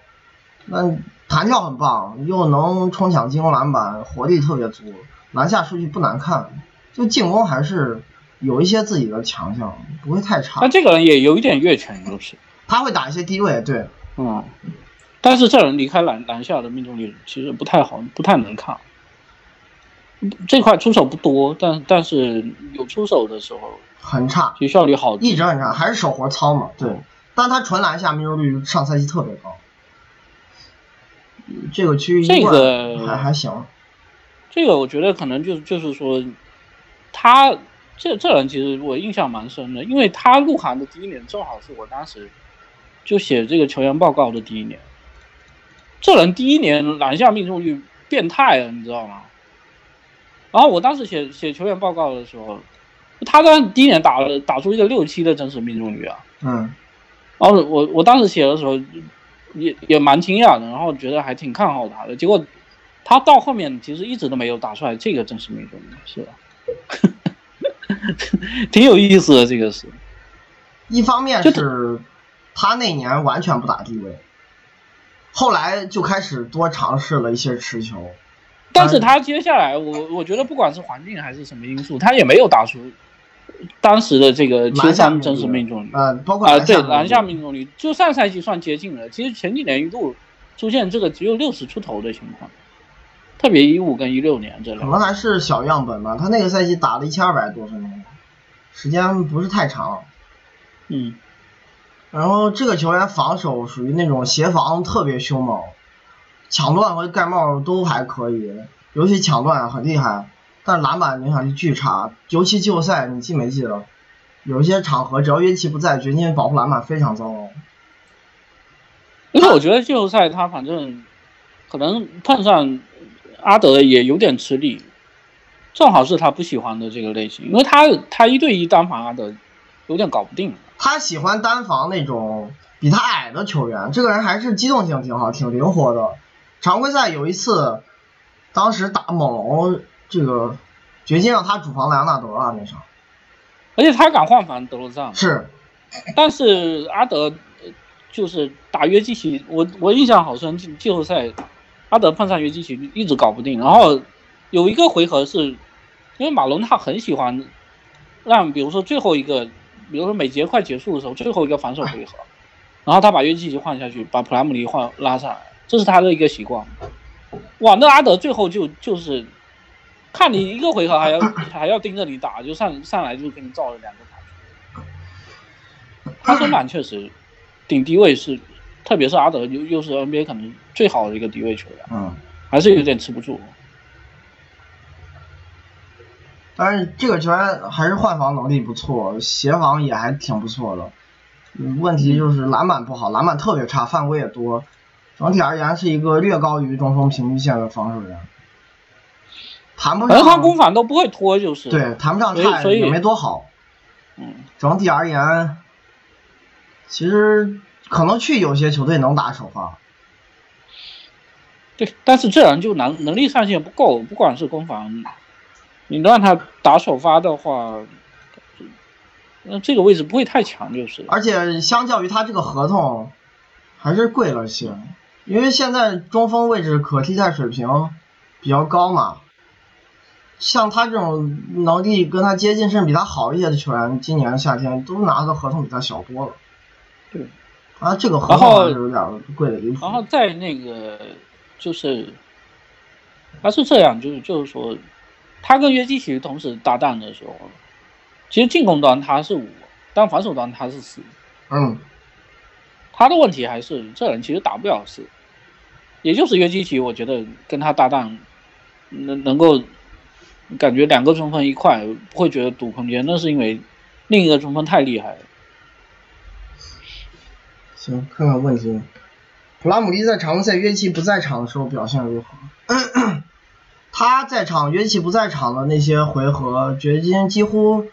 那弹跳很棒，又能冲抢进攻篮板，活力特别足，篮下数据不难看，就进攻还是有一些自己的强项，不会太差。但这个人也有一点越权，优势他会打一些低位，对，嗯，但是这人离开篮篮下的命中率其实不太好，不太能看。这块出手不多，但但是有出手的时候很差，其实效率好，一直很差，还是手活糙嘛。对，但他纯篮下命中率上赛季特别高，这个区域这个还还行。这个我觉得可能就就是说，他这这人其实我印象蛮深的，因为他入行的第一年正好是我当时就写这个球员报告的第一年。这人第一年篮下命中率变态了，你知道吗？然后我当时写写球员报告的时候，他当第一年打了打出一个六七的真实命中率啊，嗯，然后，我我当时写的时候也也蛮惊讶的，然后觉得还挺看好他的，结果他到后面其实一直都没有打出来这个真实命中率，是吧？挺有意思的，这个是。一方面是他那年完全不打低位，后来就开始多尝试了一些持球。但是他接下来，我我觉得不管是环境还是什么因素，他也没有打出当时的这个前三真实命中率。嗯，包括啊，对篮下命中率，就上赛季算接近了。其实前几年一度出现这个只有六十出头的情况，特别一五跟一六年这可能还是小样本吧。他那个赛季打了一千二百多分钟，时间不是太长。嗯。然后这个球员防守属于那种协防特别凶猛。抢断和盖帽都还可以，尤其抢断很厉害，但篮板影响力巨差。尤其季后赛，你记没记得？有一些场合，只要约奇不在，掘金保护篮板非常糟糕。因为我觉得季后赛他反正可能碰上阿德也有点吃力，正好是他不喜欢的这个类型，因为他他一对一单防阿德有点搞不定。他喜欢单防那种比他矮的球员，这个人还是机动性挺好，挺灵活的。常规赛有一次，当时打猛龙，这个掘金让他主防莱昂纳德啊那场，而且他敢换防德罗赞。是，但是阿德就是打约基奇，我我印象好深，季季后赛阿德碰上约基奇一直搞不定，然后有一个回合是，因为马龙他很喜欢让，比如说最后一个，比如说每节快结束的时候最后一个防守回合，然后他把约基奇换下去，把普拉姆尼换拉上来。这是他的一个习惯，哇！那阿德最后就就是看你一个回合还要 还要盯着你打，就上上来就给你造了两个卡。他身板确实顶低位是，特别是阿德又又是 NBA 可能最好的一个低位球员，嗯，还是有点吃不住。但是这个球员还是换防能力不错，协防也还挺不错的。问题就是篮板不好，篮板特别差，犯规也多。整体而言是一个略高于中锋平均线的防守人，谈不上。他攻防都不会拖，就是。对，谈不上差，也没多好。嗯。整体而言，其实可能去有些球队能打首发。对，但是这人就能能力上限不够，不管是攻防，你让他打首发的话，那这个位置不会太强，就是。而且相较于他这个合同，还是贵了些。因为现在中锋位置可替代水平比较高嘛，像他这种能力跟他接近甚至比他好一些的球员，今年夏天都拿的合同比他小多了。对，啊这个合同还是有点贵的离谱。然后在那个就是，他是这样，就是就是说，他跟约基奇同时搭档的时候，其实进攻端他是五，但防守端他是四。嗯。他的问题还是这人其实打不了四。也就是约基奇，我觉得跟他搭档能能够感觉两个中锋一块不会觉得堵空间，那是因为另一个中锋太厉害了。行，看看问题。普拉姆利在常规赛约基不在场的时候表现如何？他在场约基不在场的那些回合，掘金几乎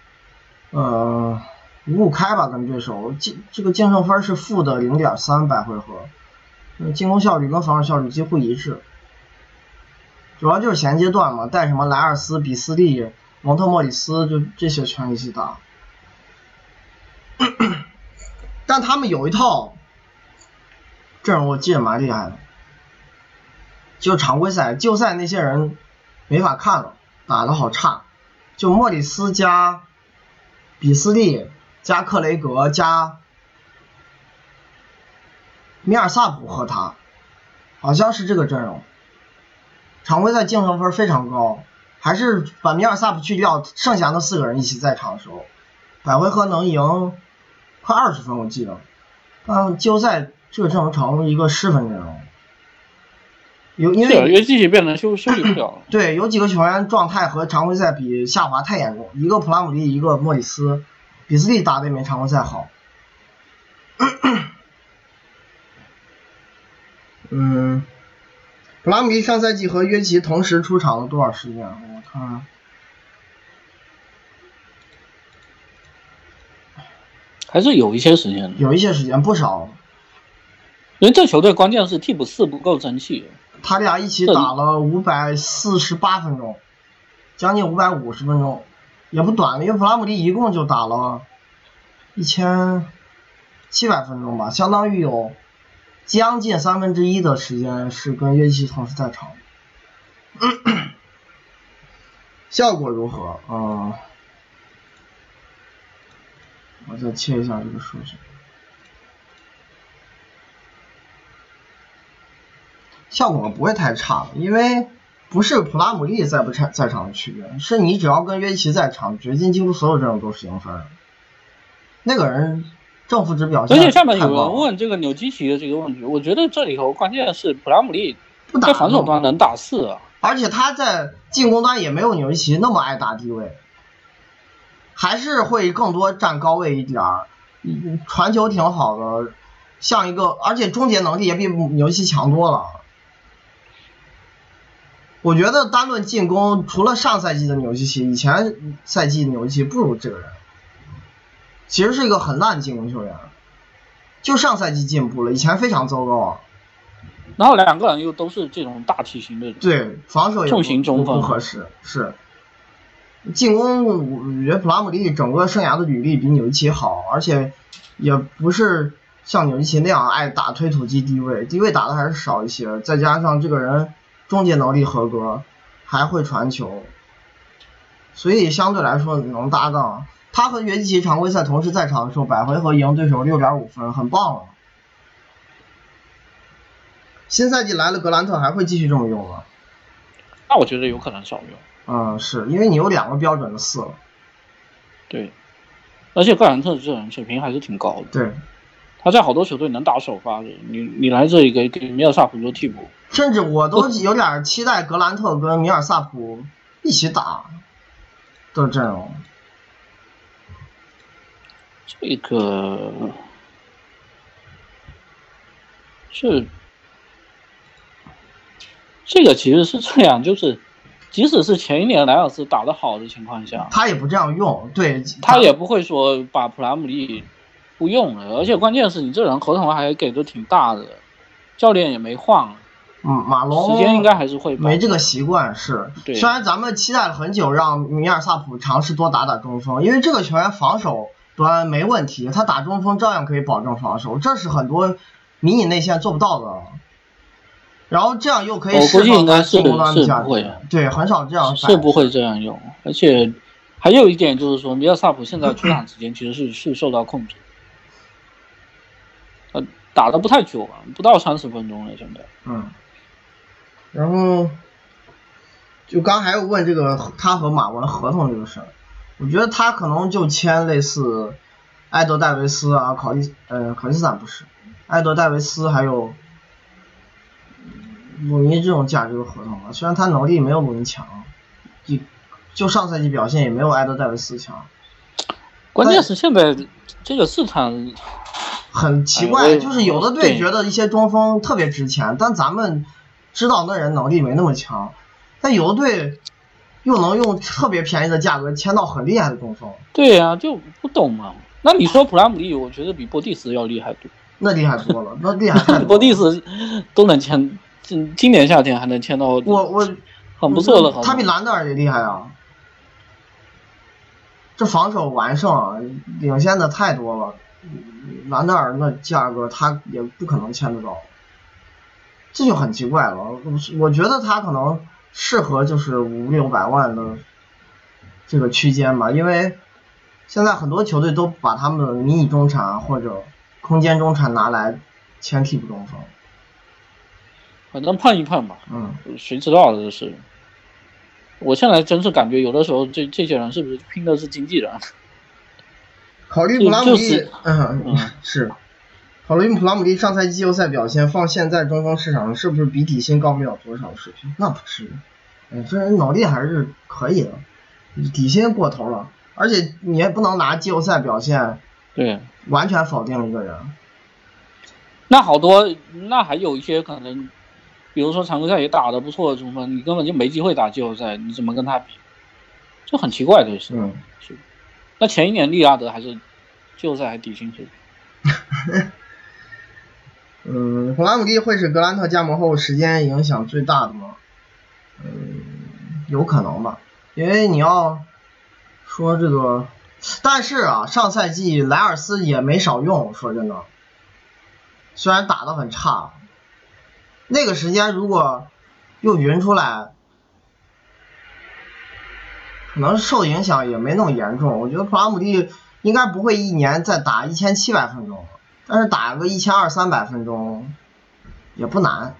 呃五五开吧，跟对手净这个净胜分是负的零点三百回合。进攻效率跟防守效率几乎一致，主要就是衔接段嘛，带什么莱尔斯、比斯利、蒙特莫里斯，就这些全一起打。但他们有一套阵容，我记得蛮厉害的。就常规赛、季后赛那些人没法看了，打的好差。就莫里斯加比斯利加克雷格加。米尔萨普和他，好像是这个阵容。常规赛净胜分非常高，还是把米尔萨普去掉，剩下那四个人一起在场的时候，百回合能赢快二十分，我记得。但季后赛这个阵容成一个失分阵容，有因为因为机器变得修修理不了。对，有几个球员状态和常规赛比下滑太严重，一个普拉姆利，一个莫里斯，比斯利打的也没常规赛好。嗯，普拉姆利上赛季和约奇同时出场了多少时间？我看，还是有一些时间的。有一些时间不少。因为这球队关键是替补四不够争气。他俩一起打了五百四十八分钟，将近五百五十分钟，也不短了，因为普拉姆利一共就打了一千七百分钟吧，相当于有将近三分之一的时间是跟约基奇同时在场。效果如何？嗯，我再切一下这个数据。效果不会太差，因为不是普拉姆利在不在在场的区别，是你只要跟约基奇在场，掘金几乎所有阵容都是赢分。那个人正负值表现而且下面有人问这个纽基奇的这个问题，我觉得这里头关键是普拉姆利在防守端能打四啊。而且他在进攻端也没有纽基奇那么爱打低位，还是会更多站高位一点儿，传球挺好的，像一个，而且终结能力也比纽基奇强多了。我觉得单论进攻，除了上赛季的纽基奇，以前赛季纽基奇不如这个人，其实是一个很烂的进攻球员，就上赛季进步了，以前非常糟糕。然后两个人又都是这种大体型的，对，防守也重型中锋。不合适，是。进攻，我觉得普拉姆利整个生涯的履历比纽基奇好，而且也不是像纽基奇那样爱打推土机低位，低位打的还是少一些，再加上这个人终结能力合格，还会传球，所以相对来说能搭档。他和约基奇常规赛同时在场的时候，百回合赢对手六点五分，很棒了。新赛季来了，格兰特还会继续这么用吗？那我觉得有可能少用。嗯，是因为你有两个标准的四了。对，而且格兰特这人水平还是挺高的。对，他在好多球队能打首发的，你你来这里给给米尔萨普做替补。甚至我都有点期待格兰特跟米尔萨普一起打的阵容。这个是。这个其实是这样，就是即使是前一年莱尔斯打得好的情况下，他也不这样用，对他也不会说把普拉姆利不用了，而且关键是你这人合同还给的挺大的，教练也没换，嗯，马龙时间应该还是会没这个习惯，是，虽然咱们期待了很久让米尔萨普尝试多打打中锋，因为这个球员防守端没问题，他打中锋照样可以保证防守，这是很多迷你内线做不到的。然后这样又可以释放他进攻端的价值，对，很少这样是不会这样用。而且还有一点就是说，米尔萨普现在出场时间其实是是受到控制，呃，打的不太久啊，不到三十分钟了，现在。嗯。然后，就刚还有问这个他和马文合同这个事儿，我觉得他可能就签类似埃德戴维斯啊，考利呃考利斯坦不是，埃德戴维斯还有。鲁尼这种价值的合同吧，虽然他能力没有鲁尼强，就就上赛季表现也没有埃德戴维斯强。关键是现在这个市场很奇怪，就是有的队觉得一些中锋特别值钱，但咱们知道那人能力没那么强，但有的队又能用特别便宜的价格签到很厉害的中锋。对呀，就不懂嘛。那你说普拉姆利，我觉得比波蒂斯要厉害多。那厉害多了，那厉害多了。波蒂斯都能签。今今年夏天还能签到我我很不错的，他比兰德尔也厉害啊！这防守完胜，领先的太多了。兰德尔那价格他也不可能签得到，这就很奇怪了。我觉得他可能适合就是五六百万的这个区间吧，因为现在很多球队都把他们的迷你中产或者空间中产拿来签替补中锋。反正碰一碰吧，嗯，谁知道的这是。我现在真是感觉有的时候这这些人是不是拼的是经纪人？考虑普拉姆利，嗯，是。考虑普拉姆利上赛季季后赛表现，放现在中锋市场上是不是比底薪高不了多少水平？那不至于。哎，这人脑力还是可以的，底薪过头了，而且你也不能拿季后赛表现，对，完全否定一个人。那好多，那还有一些可能。比如说常规赛也打得不错的中锋，你根本就没机会打季后赛，你怎么跟他比？就很奇怪，这事。嗯，是。那前一年利拉德还是季后赛还底薪水。嗯，普拉姆蒂会是格兰特加盟后时间影响最大的吗？嗯，有可能吧，因为你要说这个，但是啊，上赛季莱尔斯也没少用，说真的，虽然打的很差，那个时间如果又匀出来，可能受影响也没那么严重。我觉得普拉姆蒂应该不会一年再打一千七百分钟。但是打个一千二三百分钟也不难，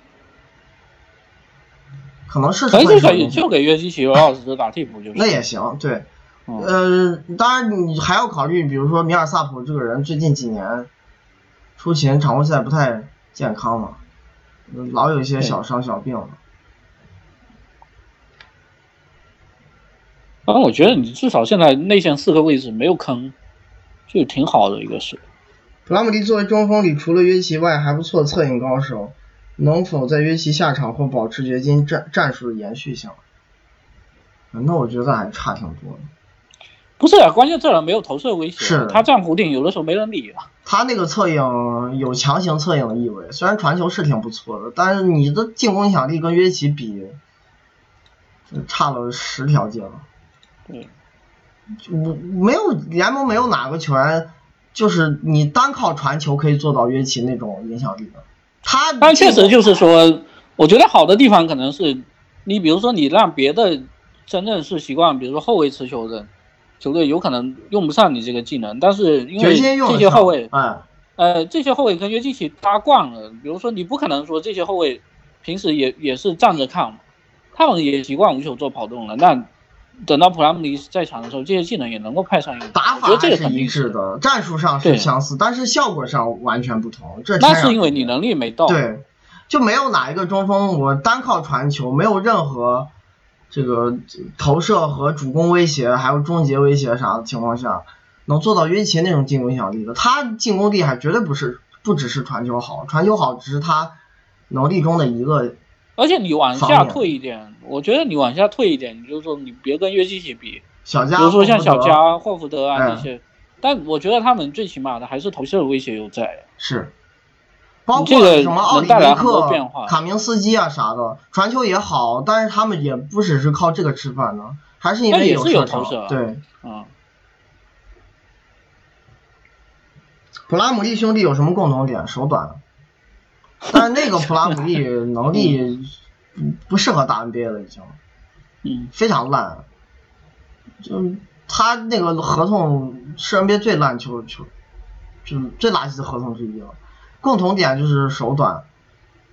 可能是可以可以就给约基奇和奥斯特打替补就行。那也行，对，呃，当然你还要考虑，比如说米尔萨普这个人最近几年出勤常规赛不太健康嘛，老有一些小伤小病。反正我觉得你至少现在内线四个位置没有坑，就挺好的一个事。普拉姆蒂作为中锋里除了约奇外还不错策应高手，能否在约奇下场后保持掘金战战术的延续性？那我觉得还差挺多的。不是啊，关键这人没有投射威胁，是他站弧顶有的时候没人理啊。他那个侧影有强行侧影的意味，虽然传球是挺不错的，但是你的进攻影响力跟约奇比，差了十条街了。对，我没有联盟没有哪个球员。就是你单靠传球可以做到约奇那种影响力的，他但确实就是说，我觉得好的地方可能是，你比如说你让别的真正是习惯，比如说后卫持球的球队，有可能用不上你这个技能，但是因为这些后卫，嗯，呃，这些后卫跟约基奇搭惯了，比如说你不可能说这些后卫平时也也是站着看嘛，他们也习惯无球做跑动了，那。等到普拉姆蒂在场的时候，这些技能也能够派上用场。打法还是一致的，战术上是相似，但是效果上完全不同。这那是因为你能力没到。对，就没有哪一个中锋，我单靠传球，没有任何这个投射和主攻威胁，还有终结威胁啥的情况下，能做到约奇那种进攻影响力的。他进攻厉害，绝对不是不只是传球好，传球好只是他能力中的一个。而且你往下退一点，我觉得你往下退一点，你就说你别跟约基奇比，小加，比如说像小加、霍福德啊这些，但我觉得他们最起码的还是投射的威胁有在。是，包括什么奥里尼克、卡明斯基啊啥的，传球也好，但是他们也不只是靠这个吃饭呢，还是因为有射投射。对，嗯。普拉姆利兄弟有什么共同点？手短。但是那个普拉姆利能力不适合打 NBA 了，已经，嗯，非常烂，就他那个合同是 NBA 最烂球球，就最垃圾的合同之一了。共同点就是手短，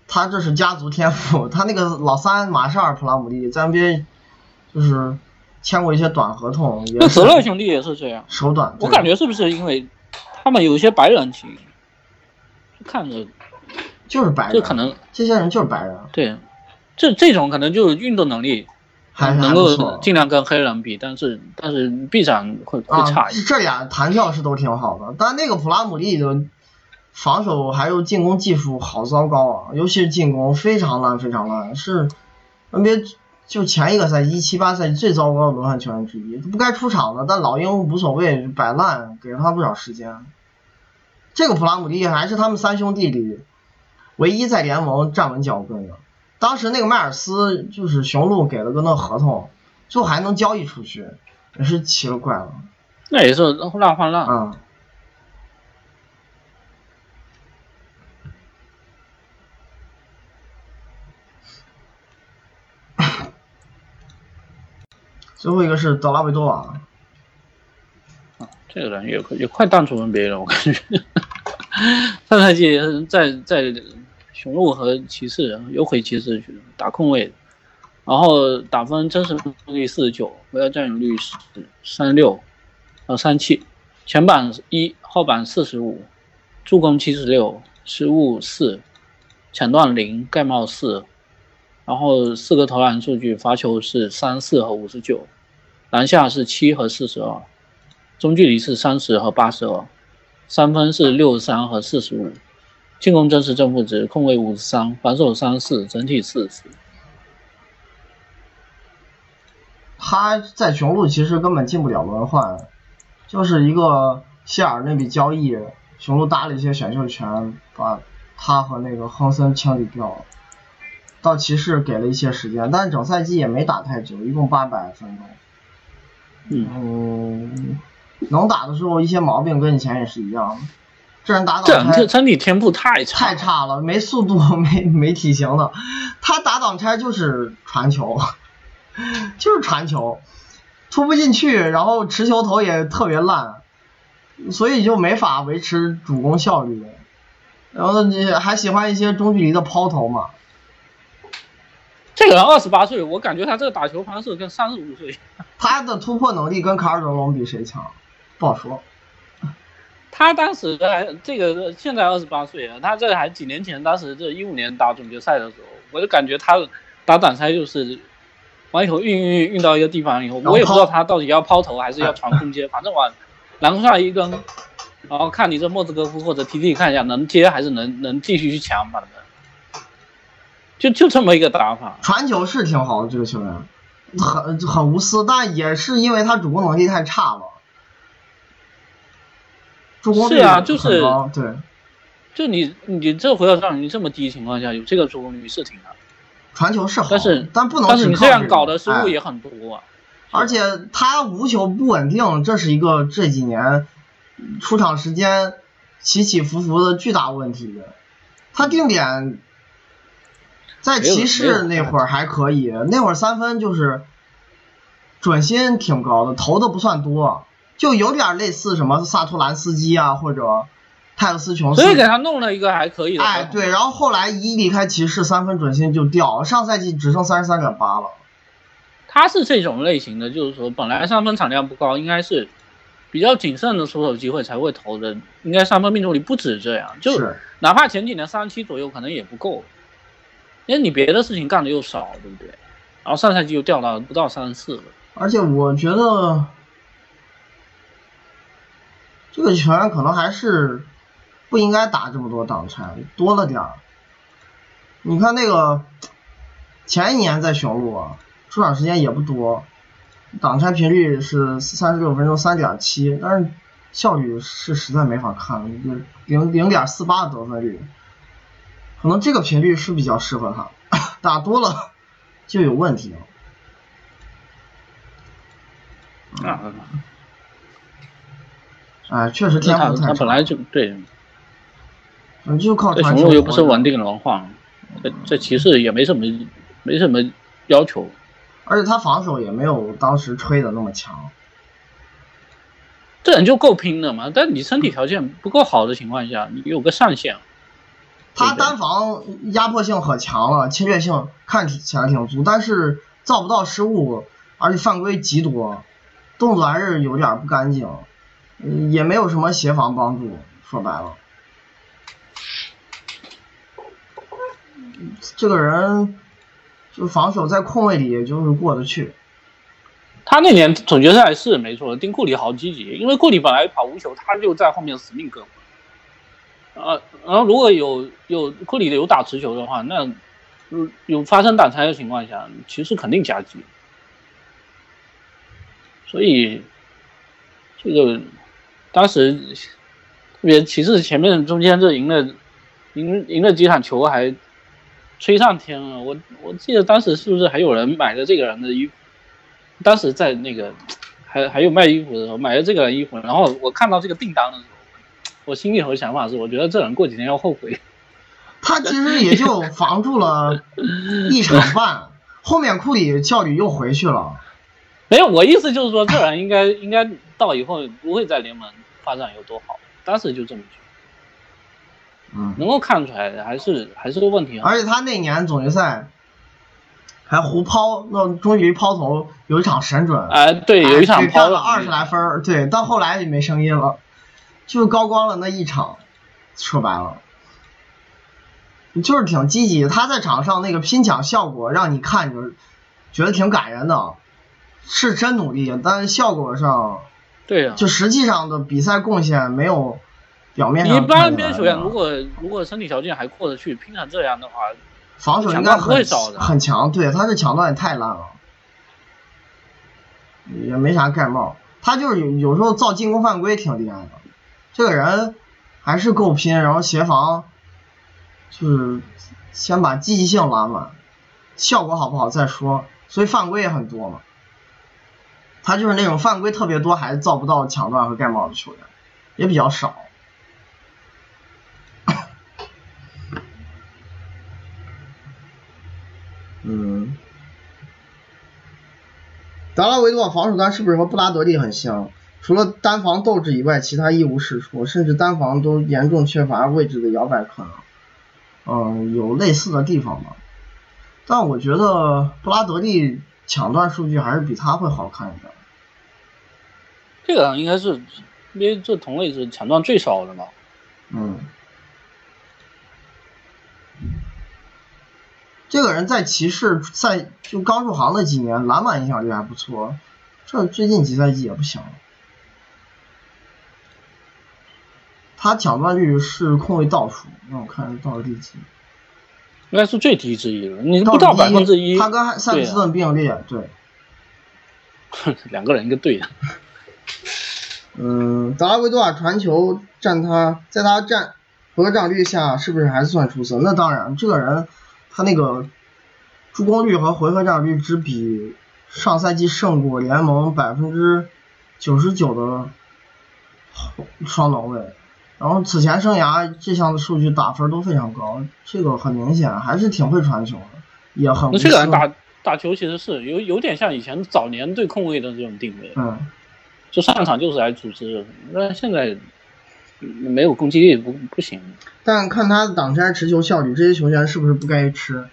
他这是家族天赋。他那个老三马绍尔普拉姆利在 NBA 就是签过一些短合同，那泽勒兄弟也是这样，手短。我感觉是不是因为他们有一些白人情，看着。就是白人，这可能这些人就是白人。对，这这种可能就是运动能力还能够尽量跟黑人比，但是但是臂展会会差一些。这俩弹跳是都挺好的，但那个普拉姆利的防守还有进攻技术好糟糕啊，尤其是进攻非常烂非常烂，是 NBA 就前一个赛季一七八赛季最糟糕的轮换球员之一，不该出场的，但老鹰无所谓摆烂，给了他不少时间。这个普拉姆利还是他们三兄弟里。唯一在联盟站稳脚跟的，当时那个迈尔斯就是雄鹿给了个那合同，最后还能交易出去，也是奇了怪了。那也是浪换浪。嗯。最后一个是德拉维多瓦。啊，这个人也也快淡出 NBA 了，我感觉。上赛季在在。雄鹿和骑士又回骑士去打控卫，然后打分真实命中率四十九，回合占有率是三六，呃三七，前板一，后板四十五，助攻七十六，失误四，抢断零，盖帽四，然后四个投篮数据，罚球是三四和五十九，篮下是七和四十二，中距离是三十和八十二，三分是六十三和四十五。进攻真实正负值，控卫五十三，防守三四，整体四十。他在雄鹿其实根本进不了轮换，就是一个谢尔那笔交易，雄鹿搭了一些选秀权，把他和那个亨森清理掉了。到骑士给了一些时间，但是整赛季也没打太久，一共八百分钟。嗯，能打的时候一些毛病跟以前也是一样的。这人打挡拆，这身体天赋太差太差了，没速度，没没体型的。他打挡拆就是传球，就是传球，突不进去，然后持球投也特别烂，所以就没法维持主攻效率。然后你还喜欢一些中距离的抛投嘛？这个人二十八岁，我感觉他这个打球方式跟三十五岁。他的突破能力跟卡尔德隆比谁强？不好说。他当时还这个现在二十八岁了，他这还几年前，当时这一五年打总决赛的时候，我就感觉他打挡拆就是往以后运运运到一个地方以后，我也不知道他到底要抛投还是要传空接，反正往篮下一扔，然后看你这莫兹戈夫或者 T T 看一下能接还是能能继续去抢，反正。就就这么一个打法，传球是挺好的，这个球员很很无私，但也是因为他主攻能力太差了。助攻率啊，就是对，就你你这回合让你这么低情况下有这个助攻率是挺难。传球是好，但是但不能但是你这样搞的失误也很多啊。而且他无球不稳定，这是一个这几年出场时间起起伏伏的巨大问题。他定点。在骑士那会儿还可以，那会儿三分就是准心挺高的，投的不算多，就有点类似什么萨图兰斯基啊或者泰勒斯琼斯。所以给他弄了一个还可以的。哎，对，然后后来一离开骑士，三分准心就掉，上赛季只剩三十三点八了。他是这种类型的，就是说本来三分产量不高，应该是比较谨慎的出手机会才会投的，应该三分命中率不止这样，就哪怕前几年三十七左右可能也不够。因为你别的事情干的又少，对不对？然后上赛季又掉到不到三十四了。而且我觉得这个球员可能还是不应该打这么多挡拆，多了点儿。你看那个前一年在雄鹿啊出场时间也不多，挡拆频率是三十六分钟三点七，但是效率是实在没法看了，零零点四八的得分率。可能这个频率是比较适合他，打多了就有问题了。啊，哎，确实天赋太他本来就对，嗯，就靠传球。又不是稳定轮换，这这骑士也没什么没什么要求，而且他防守也没有当时吹的那么强。这人就够拼的嘛，但你身体条件不够好的情况下，你有个上限。他单防压迫性可强了，侵略性看起来挺足，但是造不到失误，而且犯规极多，动作还是有点不干净，也没有什么协防帮助。说白了，这个人就防守在空位里也就是过得去。他那年总决赛是没错，丁库里好积极，因为库里本来跑无球，他就在后面死命跟。呃，然后如果有有库里的有打持球的话，那有发生挡拆的情况下，骑士肯定夹击。所以这个当时特别骑士前面中间这赢了赢赢了几场球还吹上天了。我我记得当时是不是还有人买了这个人的衣服？当时在那个还还有卖衣服的时候买了这个人衣服，然后我看到这个订单的时候。我心里头想法是，我觉得这人过几天要后悔。他其实也就防住了一场半，后面库里效率又回去了。没有，我意思就是说，这人应该应该到以后不会在联盟发展有多好。当时就这么觉得。嗯。能够看出来的，还是还是个问题。而且他那年总决赛还胡抛，那终于抛投有一场神准。哎，对，有一场抛了二十来分对，到后来就没声音了。就高光了那一场，说白了，就是挺积极。他在场上那个拼抢效果，让你看着觉得挺感人的，是真努力。但是效果上，对呀，就实际上的比赛贡献没有表面上。一般边球员如果如果身体条件还过得去，拼成这样的话，防守应该很很强。对，他这抢断也太烂了，也没啥盖帽。他就是有有时候造进攻犯规挺厉害的。这个人还是够拼，然后协防就是先把积极性拉满，效果好不好再说。所以犯规也很多嘛，他就是那种犯规特别多还造不到抢断和盖帽的球员，也比较少。嗯，达拉维多防守端是不是和布拉德利很像？除了单防斗志以外，其他一无是处，甚至单防都严重缺乏位置的摇摆可能。嗯，有类似的地方吧。但我觉得布拉德利抢断数据还是比他会好看一点。这个应该是因为这同类是抢断最少的嘛。嗯。这个人在骑士在就刚入行那几年，篮板影响力还不错，这最近几赛季也不行。他抢断率是控卫倒数，让我看倒数第几？应该是最低之一了，你不到百分之一。他跟斯顿并列，对。两个人一个队的。嗯，德拉维多瓦传球占他，在他占合占率下，是不是还算出色？那当然，这个人。他那个助攻率和回合占有率只比上赛季胜过联盟百分之九十九的双能卫，然后此前生涯这项的数据打分都非常高，这个很明显还是挺会传球的，也很。那这个人打打球其实是有有点像以前早年对控卫的这种定位，嗯，就上场就是来组织，那现在没有攻击力不不行。但看他的挡拆、持球效率，这些球员是不是不该吃？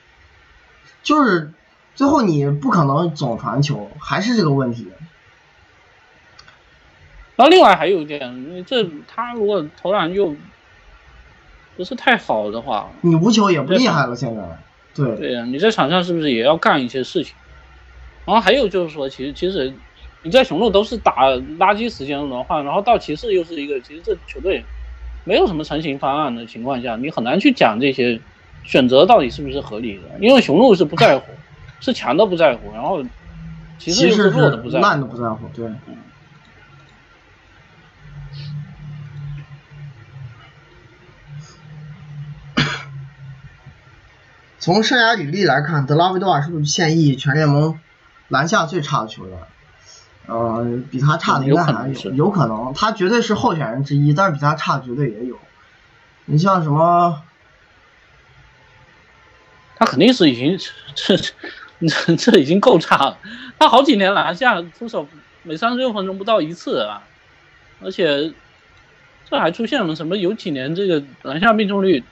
就是最后你不可能总传球，还是这个问题。然后另外还有一点，这他如果投篮又不是太好的话，你无球也不厉害了。现在，对对呀，你在场上是不是也要干一些事情？然后还有就是说，其实其实你在雄鹿都是打垃圾时间轮换，然后到骑士又是一个，其实这球队。没有什么成型方案的情况下，你很难去讲这些选择到底是不是合理的。因为雄鹿是不在乎，是强的不在乎，然后骑士又是弱的不在乎，烂的不在乎。对。从生涯履历来看，德拉维多瓦是不是现役全联盟篮下最差的球员？呃，比他差的应该还有，有可能，他绝对是候选人之一，但是比他差的绝对也有。你像什么？他肯定是已经这这这已经够差了。他好几年篮下出手每三十六分钟不到一次啊，而且这还出现了什么？有几年这个篮下命中率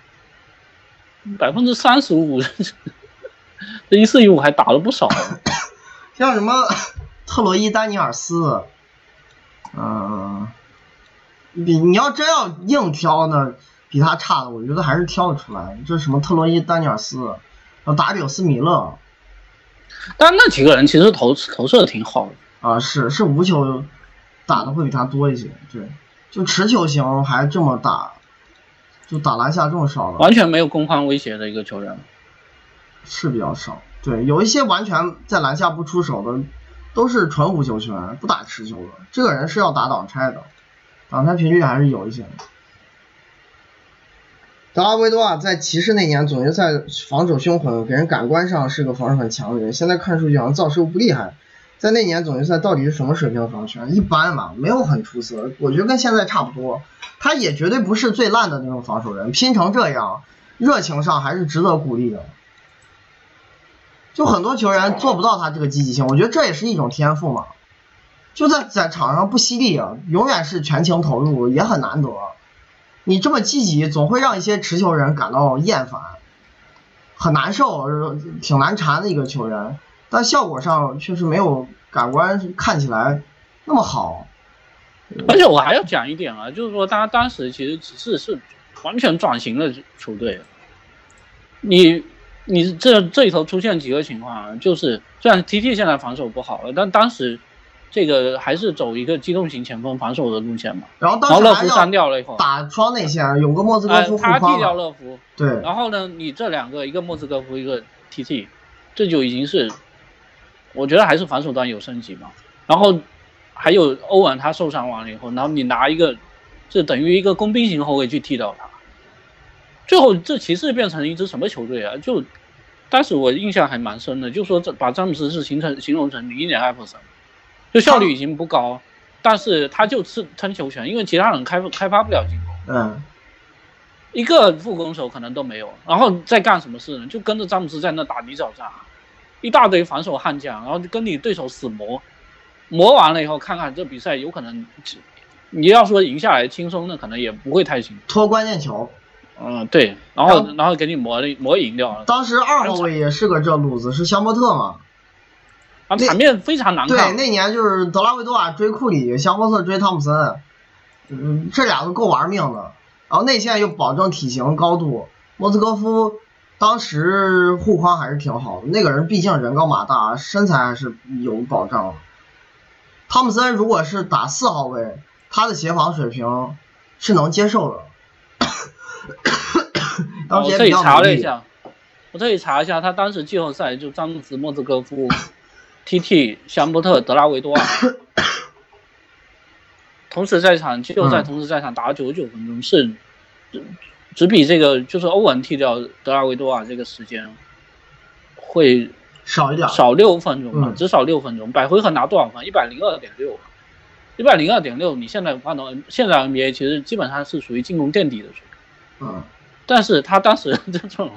百分之三十五，这一四一五还打了不少。像什么？特洛伊丹尼尔斯，嗯，比你要真要硬挑呢，比他差的，我觉得还是挑得出来。这什么特洛伊丹尼尔斯，然后达里奥斯米勒，但那几个人其实投投射的挺好的啊，是是无球打的会比他多一些，对，就持球型还这么打，就打篮下这么少的，完全没有攻防威胁的一个球员，是比较少。对，有一些完全在篮下不出手的。都是纯无球权，不打持球的。这个人是要打挡拆的，挡拆频率还是有一些。德拉维多啊在骑士那年总决赛防守凶狠，给人感官上是个防守很强的人。现在看数据好像造失误不厉害。在那年总决赛到底是什么水平的防守？一般吧，没有很出色。我觉得跟现在差不多。他也绝对不是最烂的那种防守人，拼成这样，热情上还是值得鼓励的。就很多球员做不到他这个积极性，我觉得这也是一种天赋嘛。就在在场上不犀利，永远是全情投入，也很难得。你这么积极，总会让一些持球人感到厌烦，很难受，挺难缠的一个球员。但效果上确实没有感官看起来那么好。而且我还要讲一点啊，就是说他当时其实只是是完全转型的球队，你。你这这里头出现几个情况啊？就是虽然 T T 现在防守不好了，但当时这个还是走一个机动型前锋防守的路线嘛。然后当时勒夫删掉了以后，打双内线，有个莫兹科夫他替掉勒福。对。然后呢，你这两个，一个莫兹科夫，一个 T T，这就已经是，我觉得还是防守端有升级嘛。然后还有欧文他受伤完了以后，然后你拿一个这等于一个工兵型后卫去替掉他。最后这骑士变成一支什么球队啊？就当时我印象还蛮深的，就说这把詹姆斯是形成形容成零一年艾弗森，就效率已经不高，但是他就是撑球权，因为其他人开开发不了进攻，嗯，一个副攻手可能都没有，然后再干什么事呢？就跟着詹姆斯在那打泥沼战，一大堆防守悍将，然后就跟你对手死磨，磨完了以后看看这比赛有可能，你要说赢下来轻松，那可能也不会太轻，拖关键球。嗯，对，然后然后给你磨磨赢掉了。当时二号位也是个这路子，是香波特嘛？啊，场面非常难看。对，那年就是德拉维多瓦追库里，香波特追汤普森，嗯，这俩都够玩命的。然后内线又保证体型高度，莫斯科夫当时护框还是挺好的。那个人毕竟人高马大，身材还是有保障。汤普森如果是打四号位，他的协防水平是能接受的。我这里查了一下，我这里查一下，他当时季后赛就詹姆斯、莫兹戈夫、T.T. 香波特、德拉维多尔，同时在场季后赛同时在场打了九十九分钟，是只只比这个就是欧文替掉德拉维多尔这个时间会少一点，少六分钟吧，只少六分钟。百回合拿多少分？一百零二点六，一百零二点六。你现在看到现在 NBA 其实基本上是属于进攻垫底的水平，嗯。但是他当时 这种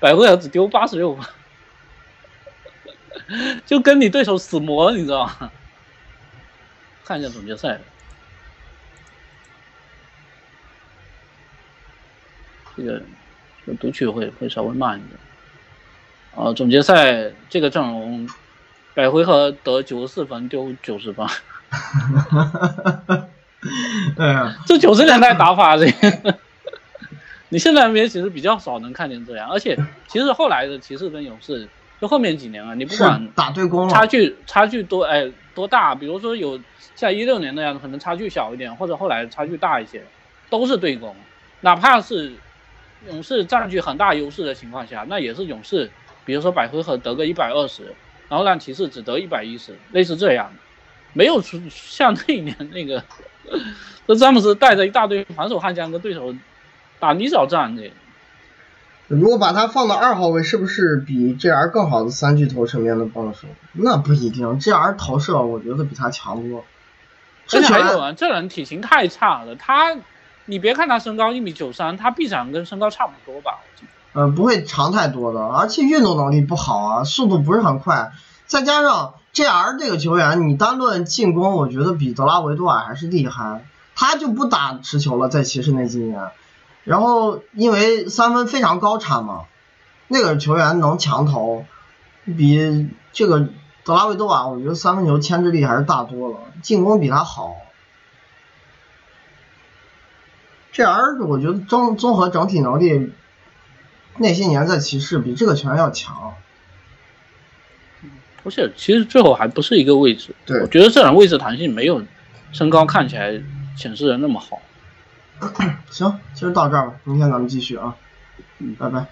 百回合只丢八十六分，就跟你对手死磨，你知道吗？看一下总决赛，这个读取会会稍微慢一点。啊，总决赛这个阵容，百回合得九十四分，丢九十分。对啊，这九十年代打法这。你现在 NBA 其实比较少能看见这样，而且其实后来的骑士跟勇士，就后面几年啊，你不管打对攻差距差距多哎多大，比如说有像一六年那样，可能差距小一点，或者后来差距大一些，都是对攻，哪怕是勇士占据很大优势的情况下，那也是勇士，比如说百回合得个一百二十，然后让骑士只得一百一十，类似这样，没有出像那一年那个，这詹姆斯带着一大堆防守悍将跟对手。打泥沼战的，如果把他放到二号位，是不是比 JR 更好的三巨头身边的帮手？那不一定，JR 投射我觉得比他强多。而且还有啊，这人体型太差了，他，你别看他身高一米九三，他臂展跟身高差不多吧？嗯，不会长太多的，而且运动能力不好啊，速度不是很快，再加上 JR 这个球员，你单论进攻，我觉得比德拉维多瓦还是厉害，他就不打持球了，在骑士那几年。然后因为三分非常高产嘛，那个球员能强投，比这个德拉维多瓦，我觉得三分球牵制力还是大多了，进攻比他好。这 R 我觉得综综合整体能力，那些年在骑士比这个球员要强。而且其实最后还不是一个位置，对，我觉得这种位置弹性没有身高看起来显示的那么好。行，今儿到这儿吧，明天咱们继续啊，嗯，拜拜。